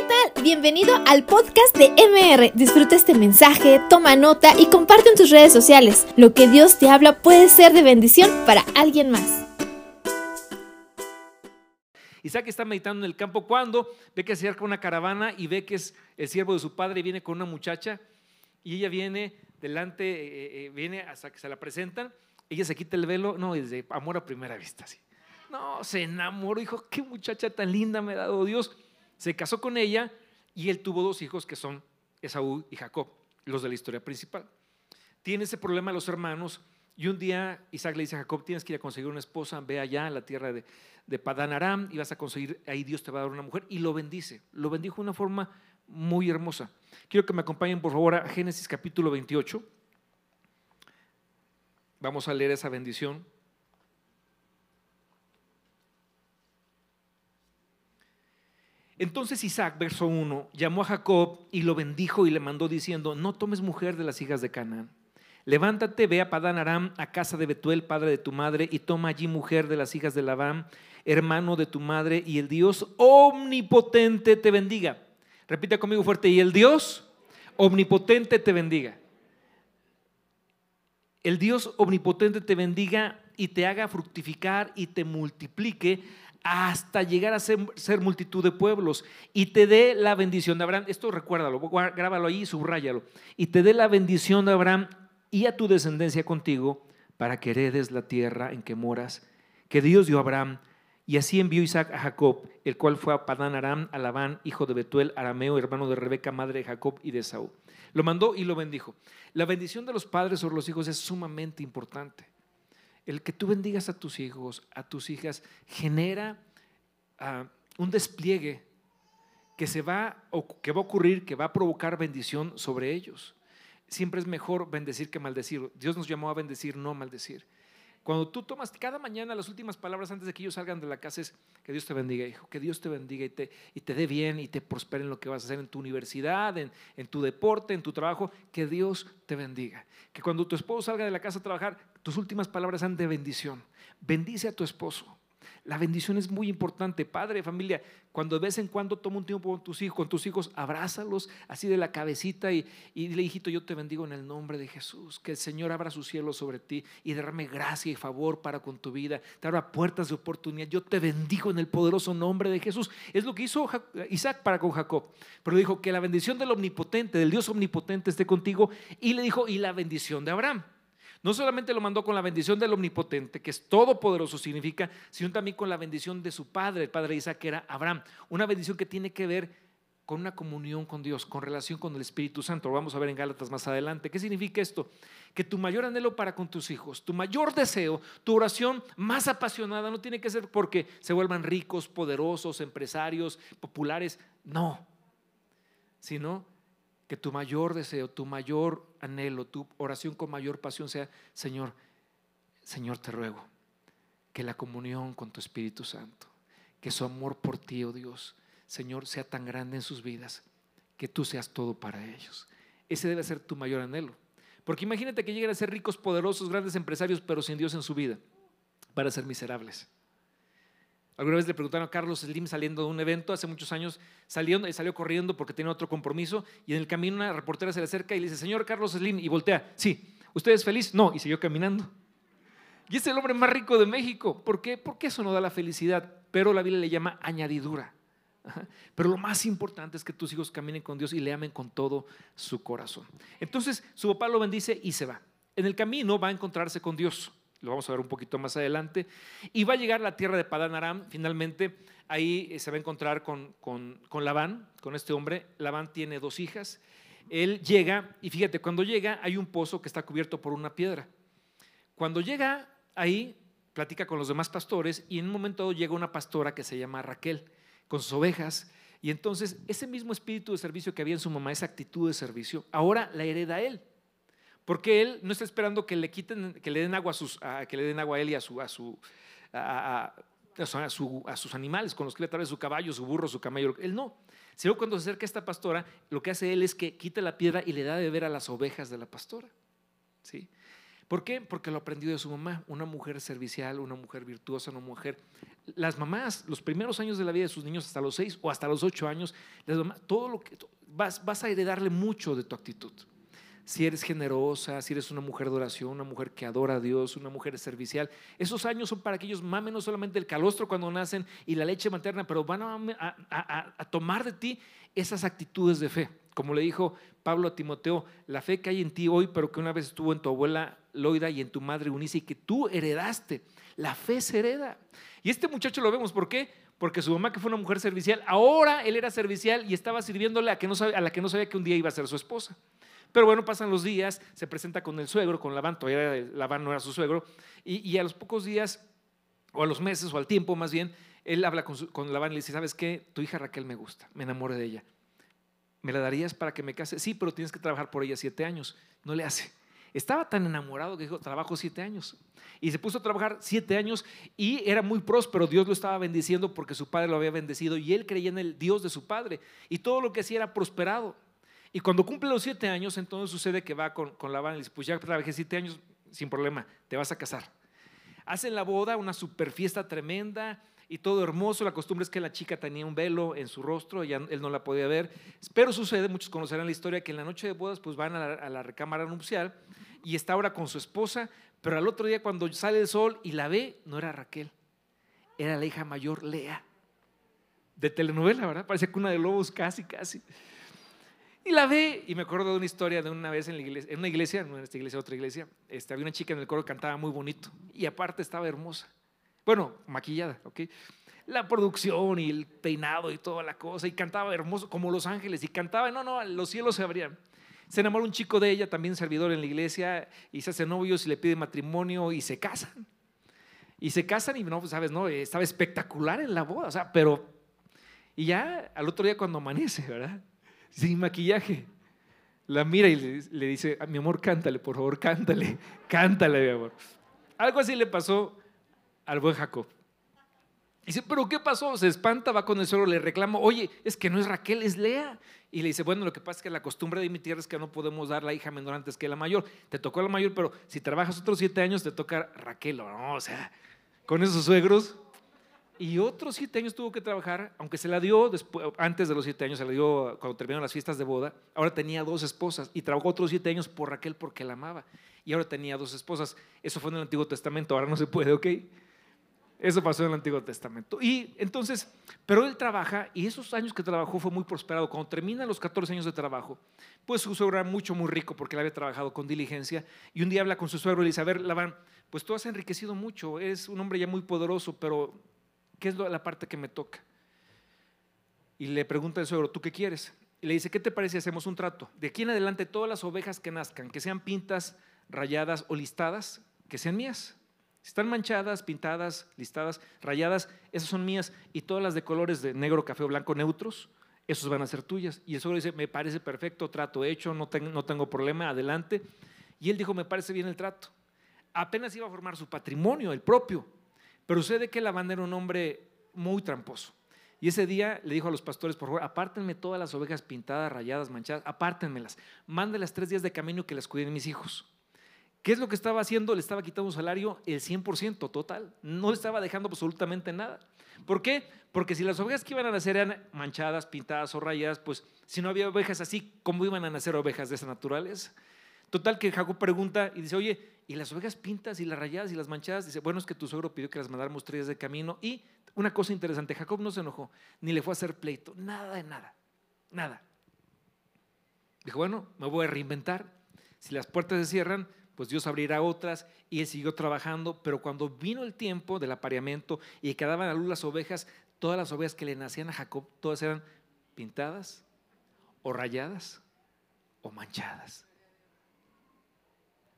¿qué tal? Bienvenido al podcast de MR. Disfruta este mensaje, toma nota y comparte en tus redes sociales. Lo que Dios te habla puede ser de bendición para alguien más. Isaac está meditando en el campo cuando ve que se acerca una caravana y ve que es el siervo de su padre y viene con una muchacha y ella viene delante, eh, eh, viene hasta que se la presentan, ella se quita el velo, no, es de amor a primera vista, sí. No, se enamoró, dijo, qué muchacha tan linda me ha dado Dios. Se casó con ella y él tuvo dos hijos que son Esaú y Jacob, los de la historia principal. Tiene ese problema los hermanos y un día Isaac le dice a Jacob, tienes que ir a conseguir una esposa, ve allá a la tierra de, de Padán Aram y vas a conseguir, ahí Dios te va a dar una mujer y lo bendice. Lo bendijo de una forma muy hermosa. Quiero que me acompañen por favor a Génesis capítulo 28. Vamos a leer esa bendición. Entonces Isaac, verso 1, llamó a Jacob y lo bendijo y le mandó diciendo, no tomes mujer de las hijas de Canaán. Levántate, ve a Padán Aram, a casa de Betuel, padre de tu madre, y toma allí mujer de las hijas de Labán, hermano de tu madre, y el Dios omnipotente te bendiga. Repita conmigo fuerte, y el Dios omnipotente te bendiga. El Dios omnipotente te bendiga y te haga fructificar y te multiplique hasta llegar a ser, multitud de pueblos y te dé la bendición de Abraham. Esto recuérdalo, grábalo ahí y subráyalo. Y te dé la bendición de Abraham y a tu descendencia contigo para que heredes la tierra en que moras, que Dios dio a Abraham. Y así envió Isaac a Jacob, el cual fue a Padán Aram, a Labán, hijo de Betuel, arameo, hermano de Rebeca, madre de Jacob y de Saúl. Lo mandó y lo bendijo. La bendición de los padres sobre los hijos es sumamente importante. El que tú bendigas a tus hijos, a tus hijas, genera ah, un despliegue que se va, que va a ocurrir, que va a provocar bendición sobre ellos. Siempre es mejor bendecir que maldecir. Dios nos llamó a bendecir, no maldecir. Cuando tú tomas cada mañana las últimas palabras antes de que ellos salgan de la casa es que Dios te bendiga, hijo, que Dios te bendiga y te, y te dé bien y te prospere en lo que vas a hacer en tu universidad, en, en tu deporte, en tu trabajo, que Dios te bendiga. Que cuando tu esposo salga de la casa a trabajar, tus últimas palabras sean de bendición. Bendice a tu esposo. La bendición es muy importante. Padre, familia, cuando de vez en cuando toma un tiempo con tus hijos, con tus hijos abrázalos así de la cabecita y, y dile, hijito, yo te bendigo en el nombre de Jesús. Que el Señor abra su cielo sobre ti y derrame gracia y favor para con tu vida. Te abra puertas de oportunidad. Yo te bendigo en el poderoso nombre de Jesús. Es lo que hizo Isaac para con Jacob. Pero dijo que la bendición del omnipotente, del Dios omnipotente esté contigo. Y le dijo, y la bendición de Abraham. No solamente lo mandó con la bendición del Omnipotente, que es todopoderoso, significa, sino también con la bendición de su padre, el padre Isaac, que era Abraham. Una bendición que tiene que ver con una comunión con Dios, con relación con el Espíritu Santo. Lo vamos a ver en Gálatas más adelante. ¿Qué significa esto? Que tu mayor anhelo para con tus hijos, tu mayor deseo, tu oración más apasionada no tiene que ser porque se vuelvan ricos, poderosos, empresarios, populares. No, sino que tu mayor deseo, tu mayor anhelo, tu oración con mayor pasión sea, Señor, Señor, te ruego que la comunión con tu Espíritu Santo, que su amor por ti, oh Dios, Señor, sea tan grande en sus vidas, que tú seas todo para ellos. Ese debe ser tu mayor anhelo. Porque imagínate que lleguen a ser ricos, poderosos, grandes empresarios, pero sin Dios en su vida, para ser miserables. Alguna vez le preguntaron a Carlos Slim saliendo de un evento hace muchos años, salió, y salió corriendo porque tenía otro compromiso y en el camino una reportera se le acerca y le dice, señor Carlos Slim, y voltea, sí, ¿usted es feliz? No, y siguió caminando. Y es el hombre más rico de México. ¿Por qué? Porque eso no da la felicidad, pero la Biblia le llama añadidura. Pero lo más importante es que tus hijos caminen con Dios y le amen con todo su corazón. Entonces su papá lo bendice y se va. En el camino va a encontrarse con Dios lo vamos a ver un poquito más adelante, y va a llegar a la tierra de Padán Aram, finalmente ahí eh, se va a encontrar con, con, con Labán, con este hombre, Labán tiene dos hijas, él llega, y fíjate, cuando llega hay un pozo que está cubierto por una piedra, cuando llega ahí, platica con los demás pastores, y en un momento llega una pastora que se llama Raquel, con sus ovejas, y entonces ese mismo espíritu de servicio que había en su mamá, esa actitud de servicio, ahora la hereda él. Porque él no está esperando que le quiten, que le den agua a sus, que le den agua a él y a su, a su, a, sus animales con los que le trae su caballo, su burro, su camello. Él no. Sino cuando se acerca a esta pastora, lo que hace él es que quita la piedra y le da de ver a las ovejas de la pastora. ¿Sí? ¿Por qué? Porque lo aprendió de su mamá, una mujer servicial, una mujer virtuosa, una mujer las mamás, los primeros años de la vida de sus niños, hasta los seis o hasta los ocho años, todo lo que vas, vas a heredarle mucho de tu actitud si eres generosa, si eres una mujer de oración, una mujer que adora a Dios, una mujer servicial. Esos años son para que ellos mamen no solamente el calostro cuando nacen y la leche materna, pero van a, tomar de ti esas actitudes de fe. Como le dijo Pablo a Timoteo, la fe que hay en ti hoy, pero que una vez estuvo en tu abuela Loida y en tu madre Unice y que tú heredaste. La fe se hereda. Y este muchacho lo vemos, ¿por qué? Porque su mamá, que fue una mujer servicial, ahora él era servicial y estaba sirviéndole a, a la que no sabía que un día iba a ser su esposa. Pero bueno, pasan los días, se presenta con el suegro, con Labán, todavía Labán no era su suegro, y, a los pocos días, o a los meses, o al tiempo más bien, él habla con, con Labán y le dice, ¿sabes qué? Tu hija Raquel me gusta, me enamoré de ella. ¿Me la darías para que me case? Sí, pero tienes que trabajar por ella siete años. No le hace. Estaba tan enamorado que dijo, trabajo siete años. Y se puso a trabajar siete años y era muy próspero. Dios lo estaba bendiciendo porque su padre lo había bendecido y él creía en el Dios de su padre. Y todo lo que hacía era prosperado. Y cuando cumple los siete años, entonces sucede que va con, con Labán y dice, pues ya trabajé siete años, sin problema, te vas a casar. Hacen la boda, una super fiesta tremenda y todo hermoso. La costumbre es que la chica tenía un velo en su rostro, ya él no la podía ver. Pero sucede, muchos conocerán la historia, que en la noche de bodas pues van a la, recámara nupcial y está ahora con su esposa, pero al otro día cuando sale el sol y la ve, no era Raquel, era la hija mayor, Lea. De telenovela, ¿verdad? Parece que una de lobos, casi, casi. Y la ve, y me acuerdo de una historia de una vez en, una iglesia, no en esta iglesia, otra iglesia, este, había una chica en el coro que cantaba muy bonito y aparte estaba hermosa. Bueno, maquillada, ¿ok? La producción y el peinado y toda la cosa, y cantaba hermoso como los ángeles, y cantaba, no, no, los cielos se abrían. Se enamora un chico de ella, también servidor en la iglesia, y se hacen novios y le pide matrimonio y se casan. Y se casan y no, pues, sabes, no, estaba espectacular en la boda, o sea, pero, y ya al otro día cuando amanece, ¿verdad? Sin maquillaje. La mira y le, dice, ah, mi amor, cántale, por favor, cántale, cántale, mi amor. Algo así le pasó al buen Jacob. Dice, pero ¿qué pasó? Se espanta, va con el suegro, le reclama, oye, es que no es Raquel, es Lea. Y le dice, bueno, lo que pasa es que la costumbre de mi tierra es que no podemos dar la hija menor antes que la mayor. Te tocó la mayor, pero si trabajas otros siete años, te toca Raquel. No, o sea, con esos suegros, y otros siete años tuvo que trabajar, aunque se la dio después, antes de los siete años, se la dio cuando terminaron las fiestas de boda. Ahora tenía dos esposas y trabajó otros siete años por Raquel porque la amaba. Y ahora tenía dos esposas. Eso fue en el Antiguo Testamento, ahora no se puede, ¿ok? Eso pasó en el Antiguo Testamento. Y entonces, pero él trabaja y esos años que trabajó fue muy prosperado. Cuando termina los 14 años de trabajo, pues su suegro era mucho, muy rico porque él había trabajado con diligencia. Y un día habla con su suegro y le dice, a ver, Labán, pues tú has enriquecido mucho, eres un hombre ya muy poderoso, pero ¿qué es la parte que me toca? Y le pregunta el suegro, ¿tú qué quieres? Y le dice, ¿qué te parece si hacemos un trato? De aquí en adelante todas las ovejas que nazcan, que sean pintas, rayadas o listadas, que sean mías. Si están manchadas, pintadas, listadas, rayadas, esas son mías. Y todas las de colores de negro, café o blanco neutros, esos van a ser tuyas. Y el suegro dice, me parece perfecto, trato hecho, no, no tengo problema, adelante. Y él dijo, me parece bien el trato. Apenas iba a formar su patrimonio, el propio. Pero sucede que Labán era un hombre muy tramposo. Y ese día le dijo a los pastores, por favor, apártenme todas las ovejas pintadas, rayadas, manchadas, apártenmelas. Mándelas tres días de camino que las cuiden mis hijos. ¿Qué es lo que estaba haciendo? Le estaba quitando un salario el 100% total. No le estaba dejando absolutamente nada. ¿Por qué? Porque si las ovejas que iban a nacer eran manchadas, pintadas o rayadas, pues si no había ovejas así, ¿cómo iban a nacer ovejas de esa naturaleza? Total que Jacob pregunta y dice, oye, ¿y las ovejas pintas y las rayadas y las manchadas? Dice, bueno, es que tu suegro pidió que las mandáramos tres de camino. Y una cosa interesante, Jacob no se enojó, ni le fue a hacer pleito, nada de nada, nada. Dijo, bueno, me voy a reinventar. Si las puertas se cierran, pues Dios abrirá otras y él siguió trabajando, pero cuando vino el tiempo del apareamiento y quedaban a luz las ovejas, todas las ovejas que le nacían a Jacob, todas eran pintadas o rayadas o manchadas.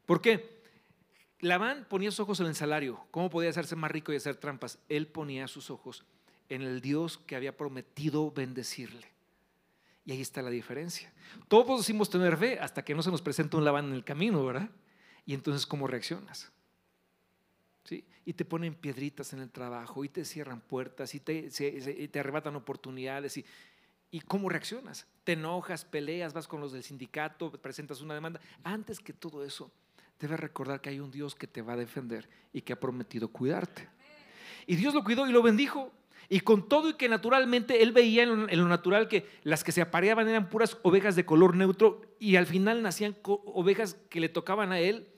¿Por qué? Labán ponía sus ojos en el salario. ¿Cómo podía hacerse más rico y hacer trampas? Él ponía sus ojos en el Dios que había prometido bendecirle. Y ahí está la diferencia. Todos decimos tener fe hasta que no se nos presenta un Labán en el camino, ¿verdad? Y entonces, ¿cómo reaccionas? ¿Sí? Y te ponen piedritas en el trabajo, y te cierran puertas, y te, arrebatan oportunidades. Y, ¿Y cómo reaccionas? Te enojas, peleas, vas con los del sindicato, presentas una demanda. Antes que todo eso, debes recordar que hay un Dios que te va a defender y que ha prometido cuidarte. Y Dios lo cuidó y lo bendijo. Y con todo y que naturalmente él veía en lo, natural que las que se apareaban eran puras ovejas de color neutro y al final nacían ovejas que le tocaban a él.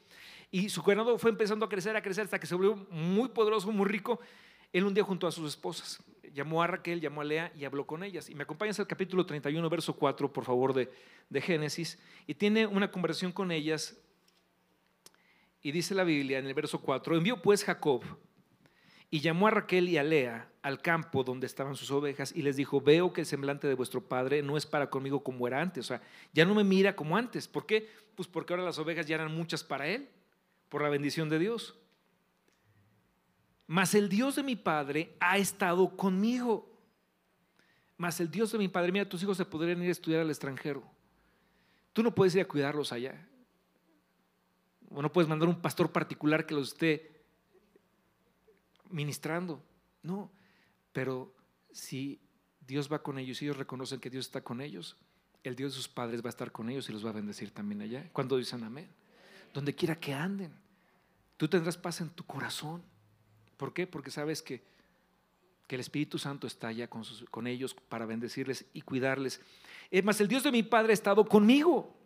Y su ganado fue empezando a crecer, a crecer hasta que se volvió muy poderoso, muy rico. Él un día junto a sus esposas llamó a Raquel, llamó a Lea y habló con ellas. Y me acompañas al capítulo 31, verso 4, por favor, de, de Génesis. Y tiene una conversación con ellas. Y dice la Biblia en el verso 4, envió pues Jacob y llamó a Raquel y a Lea al campo donde estaban sus ovejas y les dijo, veo que el semblante de vuestro padre no es para conmigo como era antes, o sea, ya no me mira como antes. ¿Por qué? Pues porque ahora las ovejas ya eran muchas para él, por la bendición de Dios. Mas el Dios de mi padre ha estado conmigo. Mas el Dios de mi padre, mira, tus hijos se podrían ir a estudiar al extranjero. Tú no puedes ir a cuidarlos allá. O no puedes mandar un pastor particular que los esté ministrando. No, pero si Dios va con ellos y ellos reconocen que Dios está con ellos, el Dios de sus padres va a estar con ellos y los va a bendecir también allá. Cuando dicen amén. Donde quiera que anden, tú tendrás paz en tu corazón. ¿Por qué? Porque sabes que, que el Espíritu Santo está allá con, con ellos para bendecirles y cuidarles. Es más, el Dios de mi Padre ha estado conmigo.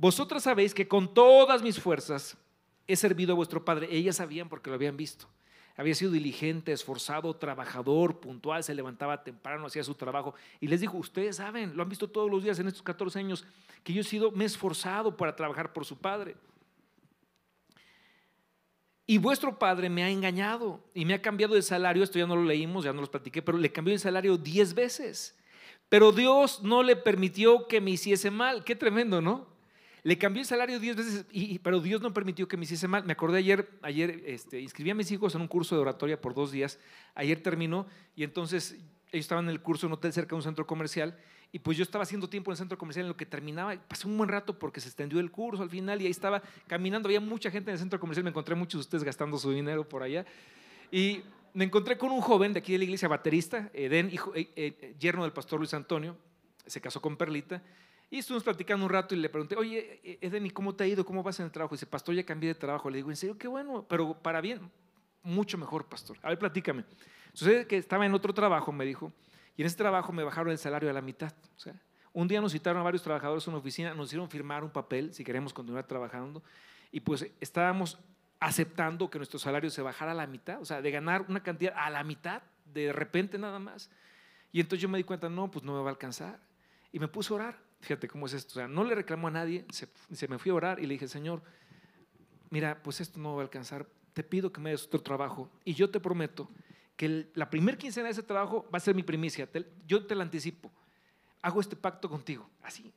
Vosotras sabéis que con todas mis fuerzas he servido a vuestro Padre. Ellas sabían porque lo habían visto. Había sido diligente, esforzado, trabajador, puntual, se levantaba temprano, hacía su trabajo. Y les dijo, ustedes saben, lo han visto todos los días en estos 14 años, que yo he sido, me he esforzado para trabajar por su padre. Y vuestro padre me ha engañado y me ha cambiado de salario, esto ya no lo leímos, ya no lo platiqué, pero le cambió el salario 10 veces. Pero Dios no le permitió que me hiciese mal. Qué tremendo, ¿no? Le cambió el salario diez veces, y, pero Dios no permitió que me hiciese mal. Me acordé ayer, ayer este, inscribí a mis hijos en un curso de oratoria por dos días. Ayer terminó y entonces ellos estaban en el curso en un hotel cerca de un centro comercial y pues yo estaba haciendo tiempo en el centro comercial en lo que terminaba. Pasé un buen rato porque se extendió el curso al final y ahí estaba caminando. Había mucha gente en el centro comercial. Me encontré muchos de ustedes gastando su dinero por allá. Y me encontré con un joven de aquí de la iglesia, baterista, Eden, hijo, eh, eh, yerno del pastor Luis Antonio. Se casó con Perlita. Y estuvimos platicando un rato y le pregunté, oye, e-, Eden, ¿y cómo te ha ido? ¿Cómo vas en el trabajo? Y dice, pastor, ya cambié de trabajo. Le digo, en serio, qué bueno, pero para bien, mucho mejor, pastor. A ver, platícame. Sucede que estaba en otro trabajo, me dijo, y en ese trabajo me bajaron el salario a la mitad. O sea, un día nos citaron a varios trabajadores en una oficina, nos hicieron firmar un papel si queremos continuar trabajando, y pues estábamos aceptando que nuestro salario se bajara a la mitad, o sea, de ganar una cantidad a la mitad, de repente nada más. Y entonces yo me di cuenta, no, pues no me va a alcanzar. Y me puse a orar. Fíjate cómo es esto. O sea, no le reclamó a nadie, se, me fui a orar y le dije, Señor, mira, pues esto no va a alcanzar. Te pido que me des otro trabajo. Y yo te prometo que la primer quincena de ese trabajo va a ser mi primicia. yo te la anticipo. Hago este pacto contigo. Así.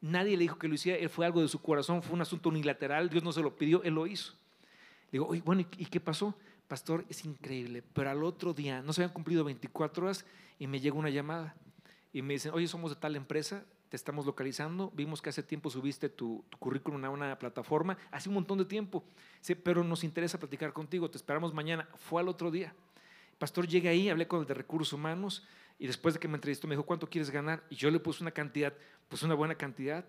Nadie le dijo que lo hiciera. Él fue algo de su corazón, fue un asunto unilateral. Dios no se lo pidió, él lo hizo. Digo, oye, bueno, ¿y qué pasó? Pastor, es increíble. Pero al otro día, no se habían cumplido 24 horas y me llega una llamada. Y me dicen, oye, somos de tal empresa, te estamos localizando, vimos que hace tiempo subiste tu, currículum a una plataforma, hace un montón de tiempo, pero nos interesa platicar contigo, te esperamos mañana. Fue al otro día. Pastor, llegué ahí, hablé con el de recursos humanos y después de que me entrevistó me dijo, ¿cuánto quieres ganar? Y yo le puse una cantidad, pues una buena cantidad.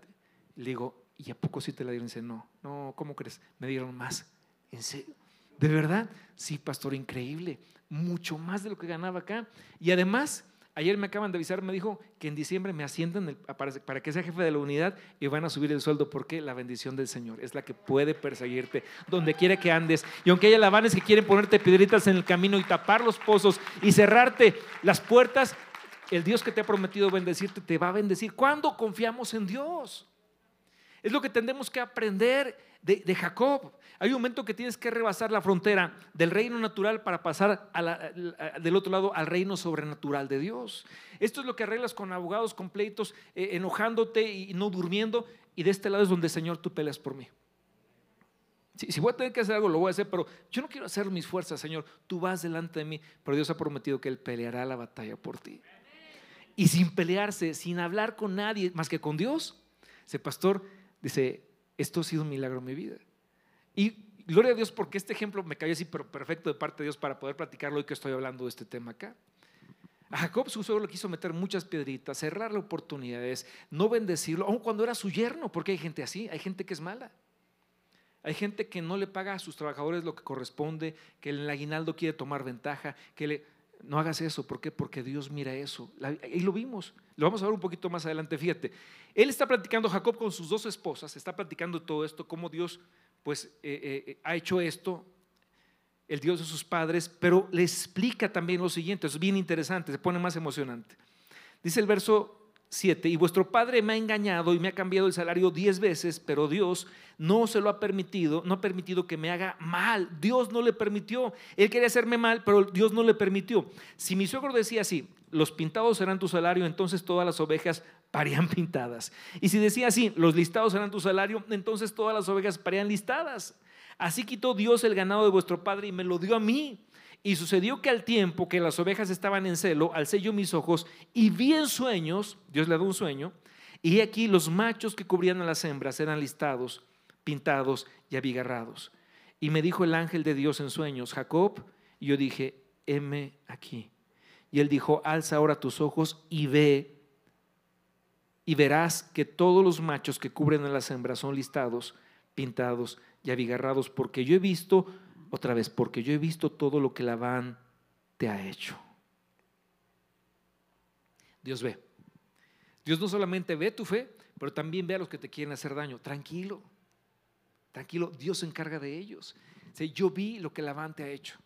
Le digo, ¿y a poco sí te la dieron? dice, no, no, ¿cómo crees? Me dieron más. ¿En serio? ¿De verdad? Sí, pastor, increíble. Mucho más de lo que ganaba acá. Y además Ayer me acaban de avisar, me dijo que en diciembre me ascienden para, que sea jefe de la unidad y van a subir el sueldo porque la bendición del Señor es la que puede perseguirte donde quiera que andes. Y aunque haya lavanes que quieren ponerte piedritas en el camino y tapar los pozos y cerrarte las puertas, el Dios que te ha prometido bendecirte te va a bendecir. ¿Cuándo confiamos en Dios? Es lo que tendemos que aprender de, Jacob. Hay un momento que tienes que rebasar la frontera del reino natural para pasar del otro lado al reino sobrenatural de Dios. Esto es lo que arreglas con abogados, con pleitos, eh, enojándote y no durmiendo. Y de este lado es donde, Señor, tú peleas por mí. Si, si, voy a tener que hacer algo, lo voy a hacer, pero yo no quiero hacer mis fuerzas, Señor. Tú vas delante de mí, pero Dios ha prometido que Él peleará la batalla por ti. Y sin pelearse, sin hablar con nadie más que con Dios, ese pastor dice, esto ha sido un milagro en mi vida. Y gloria a Dios porque este ejemplo me cayó así, perfecto de parte de Dios para poder platicarlo hoy que estoy hablando de este tema acá. A Jacob su suegro le quiso meter muchas piedritas, cerrarle oportunidades, no bendecirlo, aun cuando era su yerno, porque hay gente así, hay gente que es mala. Hay gente que no le paga a sus trabajadores lo que corresponde, que el aguinaldo quiere tomar ventaja, que le... No hagas eso, ¿por qué? Porque Dios mira eso. Y lo vimos, lo vamos a ver un poquito más adelante, fíjate. Él está platicando, Jacob con sus dos esposas, está platicando todo esto, cómo Dios pues eh, eh, ha hecho esto, el Dios de sus padres, pero le explica también lo siguiente, es bien interesante, se pone más emocionante. Dice el verso 7, y vuestro padre me ha engañado y me ha cambiado el salario diez veces, pero Dios no se lo ha permitido, no ha permitido que me haga mal. Dios no le permitió. Él quería hacerme mal, pero Dios no le permitió. Si mi suegro decía así, los pintados serán tu salario, entonces todas las ovejas parían pintadas. Y si decía así, los listados serán tu salario, entonces todas las ovejas parían listadas. Así quitó Dios el ganado de vuestro padre y me lo dio a mí. Y sucedió que al tiempo que las ovejas estaban en celo, alcé yo mis ojos y vi en sueños, Dios le dio un sueño, y aquí los machos que cubrían a las hembras eran listados, pintados y abigarrados. Y me dijo el ángel de Dios en sueños, Jacob, y yo dije, heme aquí. Y él dijo, alza ahora tus ojos y ve, y verás que todos los machos que cubren a las hembras son listados, pintados y abigarrados, porque yo he visto otra vez, porque yo he visto todo lo que Labán te ha hecho. Dios ve. Dios no solamente ve tu fe, pero también ve a los que te quieren hacer daño. Tranquilo, tranquilo, Dios se encarga de ellos. yo vi lo que Labán te ha hecho.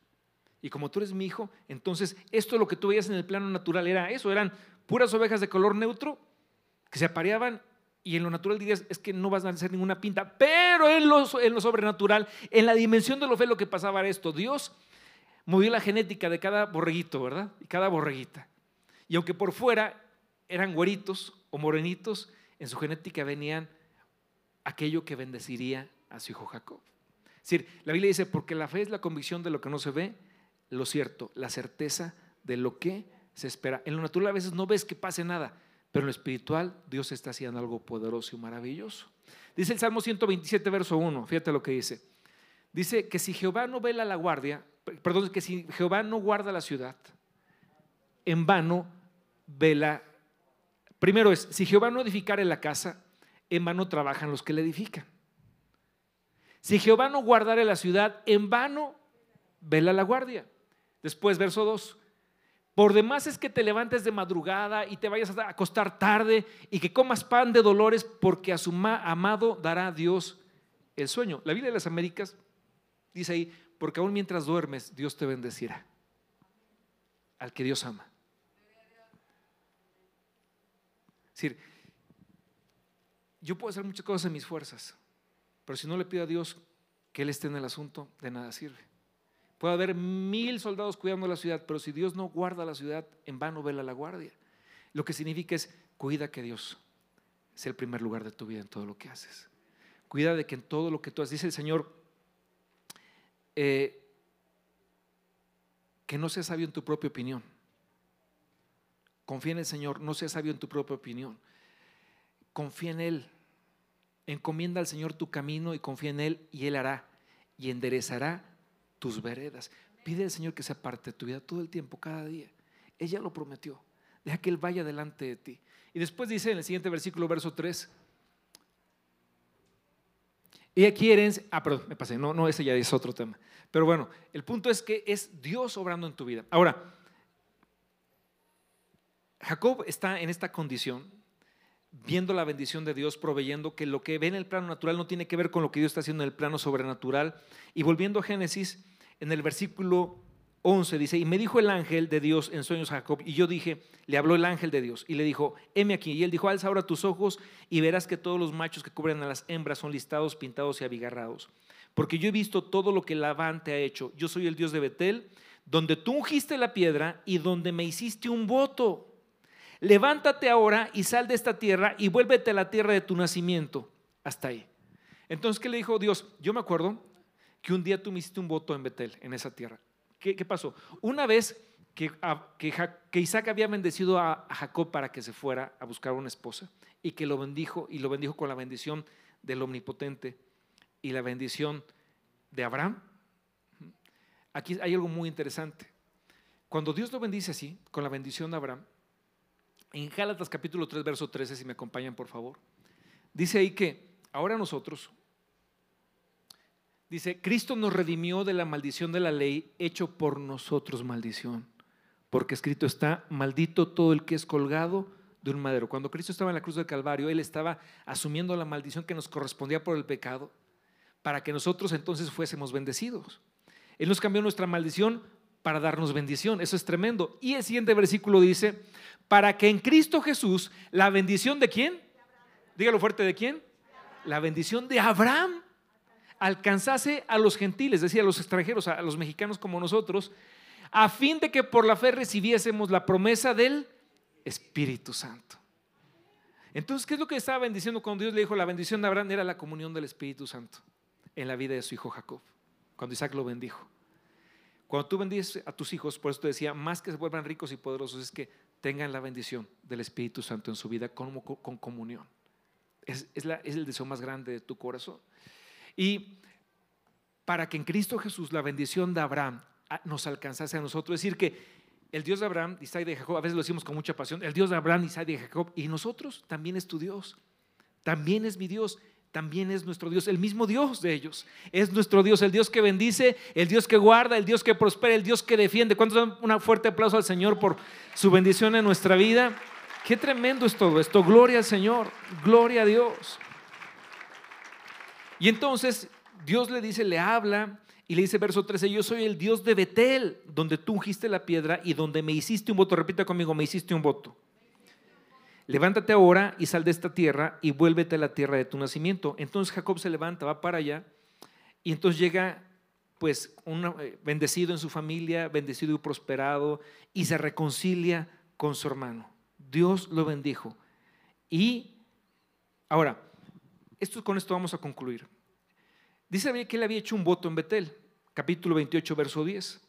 Y como tú eres mi hijo, entonces esto lo que tú veías en el plano natural era eso, eran puras ovejas de color neutro que se apareaban y en lo natural dirías, es que no vas a hacer ninguna pinta, pero en lo, en lo sobrenatural, en la dimensión de lo fe, lo que pasaba era esto. Dios movió la genética de cada borreguito, ¿verdad? Y cada borreguita. Y aunque por fuera eran güeritos o morenitos, en su genética venían aquello que bendeciría a su hijo Jacob. Es decir, la Biblia dice, porque la fe es la convicción de lo que no se ve, lo cierto, la certeza de lo que se espera. En lo natural a veces no ves que pase nada, pero en lo espiritual, Dios está haciendo algo poderoso y maravilloso. Dice el Salmo 127, verso 1, fíjate lo que dice. Dice que si Jehová no vela la guardia, perdón, que si Jehová no guarda la ciudad, en vano vela. Primero es, si Jehová no edificare la casa, en vano trabajan los que la edifican. Si Jehová no guardare la ciudad, en vano vela la guardia. Después, verso 2, por demás es que te levantes de madrugada y te vayas a acostar tarde y que comas pan de dolores porque a su amado dará Dios el sueño. La Biblia de las Américas dice ahí, porque aún mientras duermes Dios te bendecirá al que Dios ama. Es decir, yo puedo hacer muchas cosas en mis fuerzas, pero si no le pido a Dios que Él esté en el asunto, de nada sirve. Puede haber mil soldados cuidando la ciudad, pero si Dios no guarda la ciudad, en vano vela la guardia. Lo que significa es, cuida que Dios sea el primer lugar de tu vida en todo lo que haces. Cuida de que en todo lo que tú haces, dice el Señor, eh, que no seas sabio en tu propia opinión. Confía en el Señor, no seas sabio en tu propia opinión. Confía en Él. Encomienda al Señor tu camino y confía en Él y Él hará y enderezará tus veredas. Pide al Señor que sea parte de tu vida todo el tiempo, cada día. Ella lo prometió. Deja que Él vaya delante de ti. Y después dice en el siguiente versículo, verso 3. Ella quiere, ah, perdón, me pasé, no, no, ese ya es otro tema. Pero bueno, el punto es que es Dios obrando en tu vida. Ahora, Jacob está en esta condición viendo la bendición de Dios, proveyendo que lo que ve en el plano natural no tiene que ver con lo que Dios está haciendo en el plano sobrenatural. Y volviendo a Génesis, en el versículo 11 dice, y me dijo el ángel de Dios en sueños a Jacob, y yo dije, le habló el ángel de Dios, y le dijo, heme aquí. Y él dijo, alza ahora tus ojos y verás que todos los machos que cubren a las hembras son listados, pintados y abigarrados. Porque yo he visto todo lo que Labán te ha hecho. Yo soy el Dios de Betel, donde tú ungiste la piedra y donde me hiciste un voto levántate ahora y sal de esta tierra y vuélvete a la tierra de tu nacimiento. Hasta ahí. Entonces, ¿qué le dijo Dios? Yo me acuerdo que un día tú me hiciste un voto en Betel, en esa tierra. ¿Qué, pasó? Una vez que, Isaac había bendecido a, a Jacob para que se fuera a buscar una esposa y que lo bendijo y lo bendijo con la bendición del Omnipotente y la bendición de Abraham. Aquí hay algo muy interesante. Cuando Dios lo bendice así, con la bendición de Abraham, en Gálatas capítulo 3, verso 13, si me acompañan por favor, dice ahí que ahora nosotros, Dice, Cristo nos redimió de la maldición de la ley, hecho por nosotros maldición. Porque escrito está, maldito todo el que es colgado de un madero. Cuando Cristo estaba en la cruz del Calvario, Él estaba asumiendo la maldición que nos correspondía por el pecado, para que nosotros entonces fuésemos bendecidos. Él nos cambió nuestra maldición para darnos bendición. Eso es tremendo. Y el siguiente versículo dice, para que en Cristo Jesús la bendición de quién? Dígalo fuerte, ¿de quién? La bendición de Abraham alcanzase a los gentiles, es decir, a los extranjeros, a los mexicanos como nosotros, a fin de que por la fe recibiésemos la promesa del Espíritu Santo. Entonces, ¿qué es lo que estaba bendiciendo cuando Dios le dijo la bendición de Abraham? Era la comunión del Espíritu Santo en la vida de su hijo Jacob, cuando Isaac lo bendijo. Cuando tú bendices a tus hijos, por eso te decía, más que se vuelvan ricos y poderosos, es que tengan la bendición del Espíritu Santo en su vida con, con comunión. Es, es, el deseo más grande de tu corazón. Y para que en Cristo Jesús la bendición de Abraham nos alcanzase a nosotros, es decir, que el Dios de Abraham, Isaac y de Jacob, a veces lo decimos con mucha pasión, el Dios de Abraham, Isaac de Jacob, y nosotros también es tu Dios, también es mi Dios, también es nuestro Dios, el mismo Dios de ellos, es nuestro Dios, el Dios que bendice, el Dios que guarda, el Dios que prospera, el Dios que defiende. ¿Cuántos dan un fuerte aplauso al Señor por su bendición en nuestra vida? Qué tremendo es todo esto, gloria al Señor, gloria a Dios. Y entonces Dios le dice, le habla, y le dice verso 13, yo soy el Dios de Betel, donde tú ungiste la piedra y donde me hiciste un voto. Repita conmigo, me hiciste un voto. Levántate ahora y sal de esta tierra y vuélvete a la tierra de tu nacimiento. Entonces Jacob se levanta, va para allá y entonces llega pues eh, bendecido en su familia, bendecido y prosperado y se reconcilia con su hermano. Dios lo bendijo. Y ahora, esto, con esto vamos a concluir. Dice que él había hecho un voto en Betel, capítulo 28, verso 10.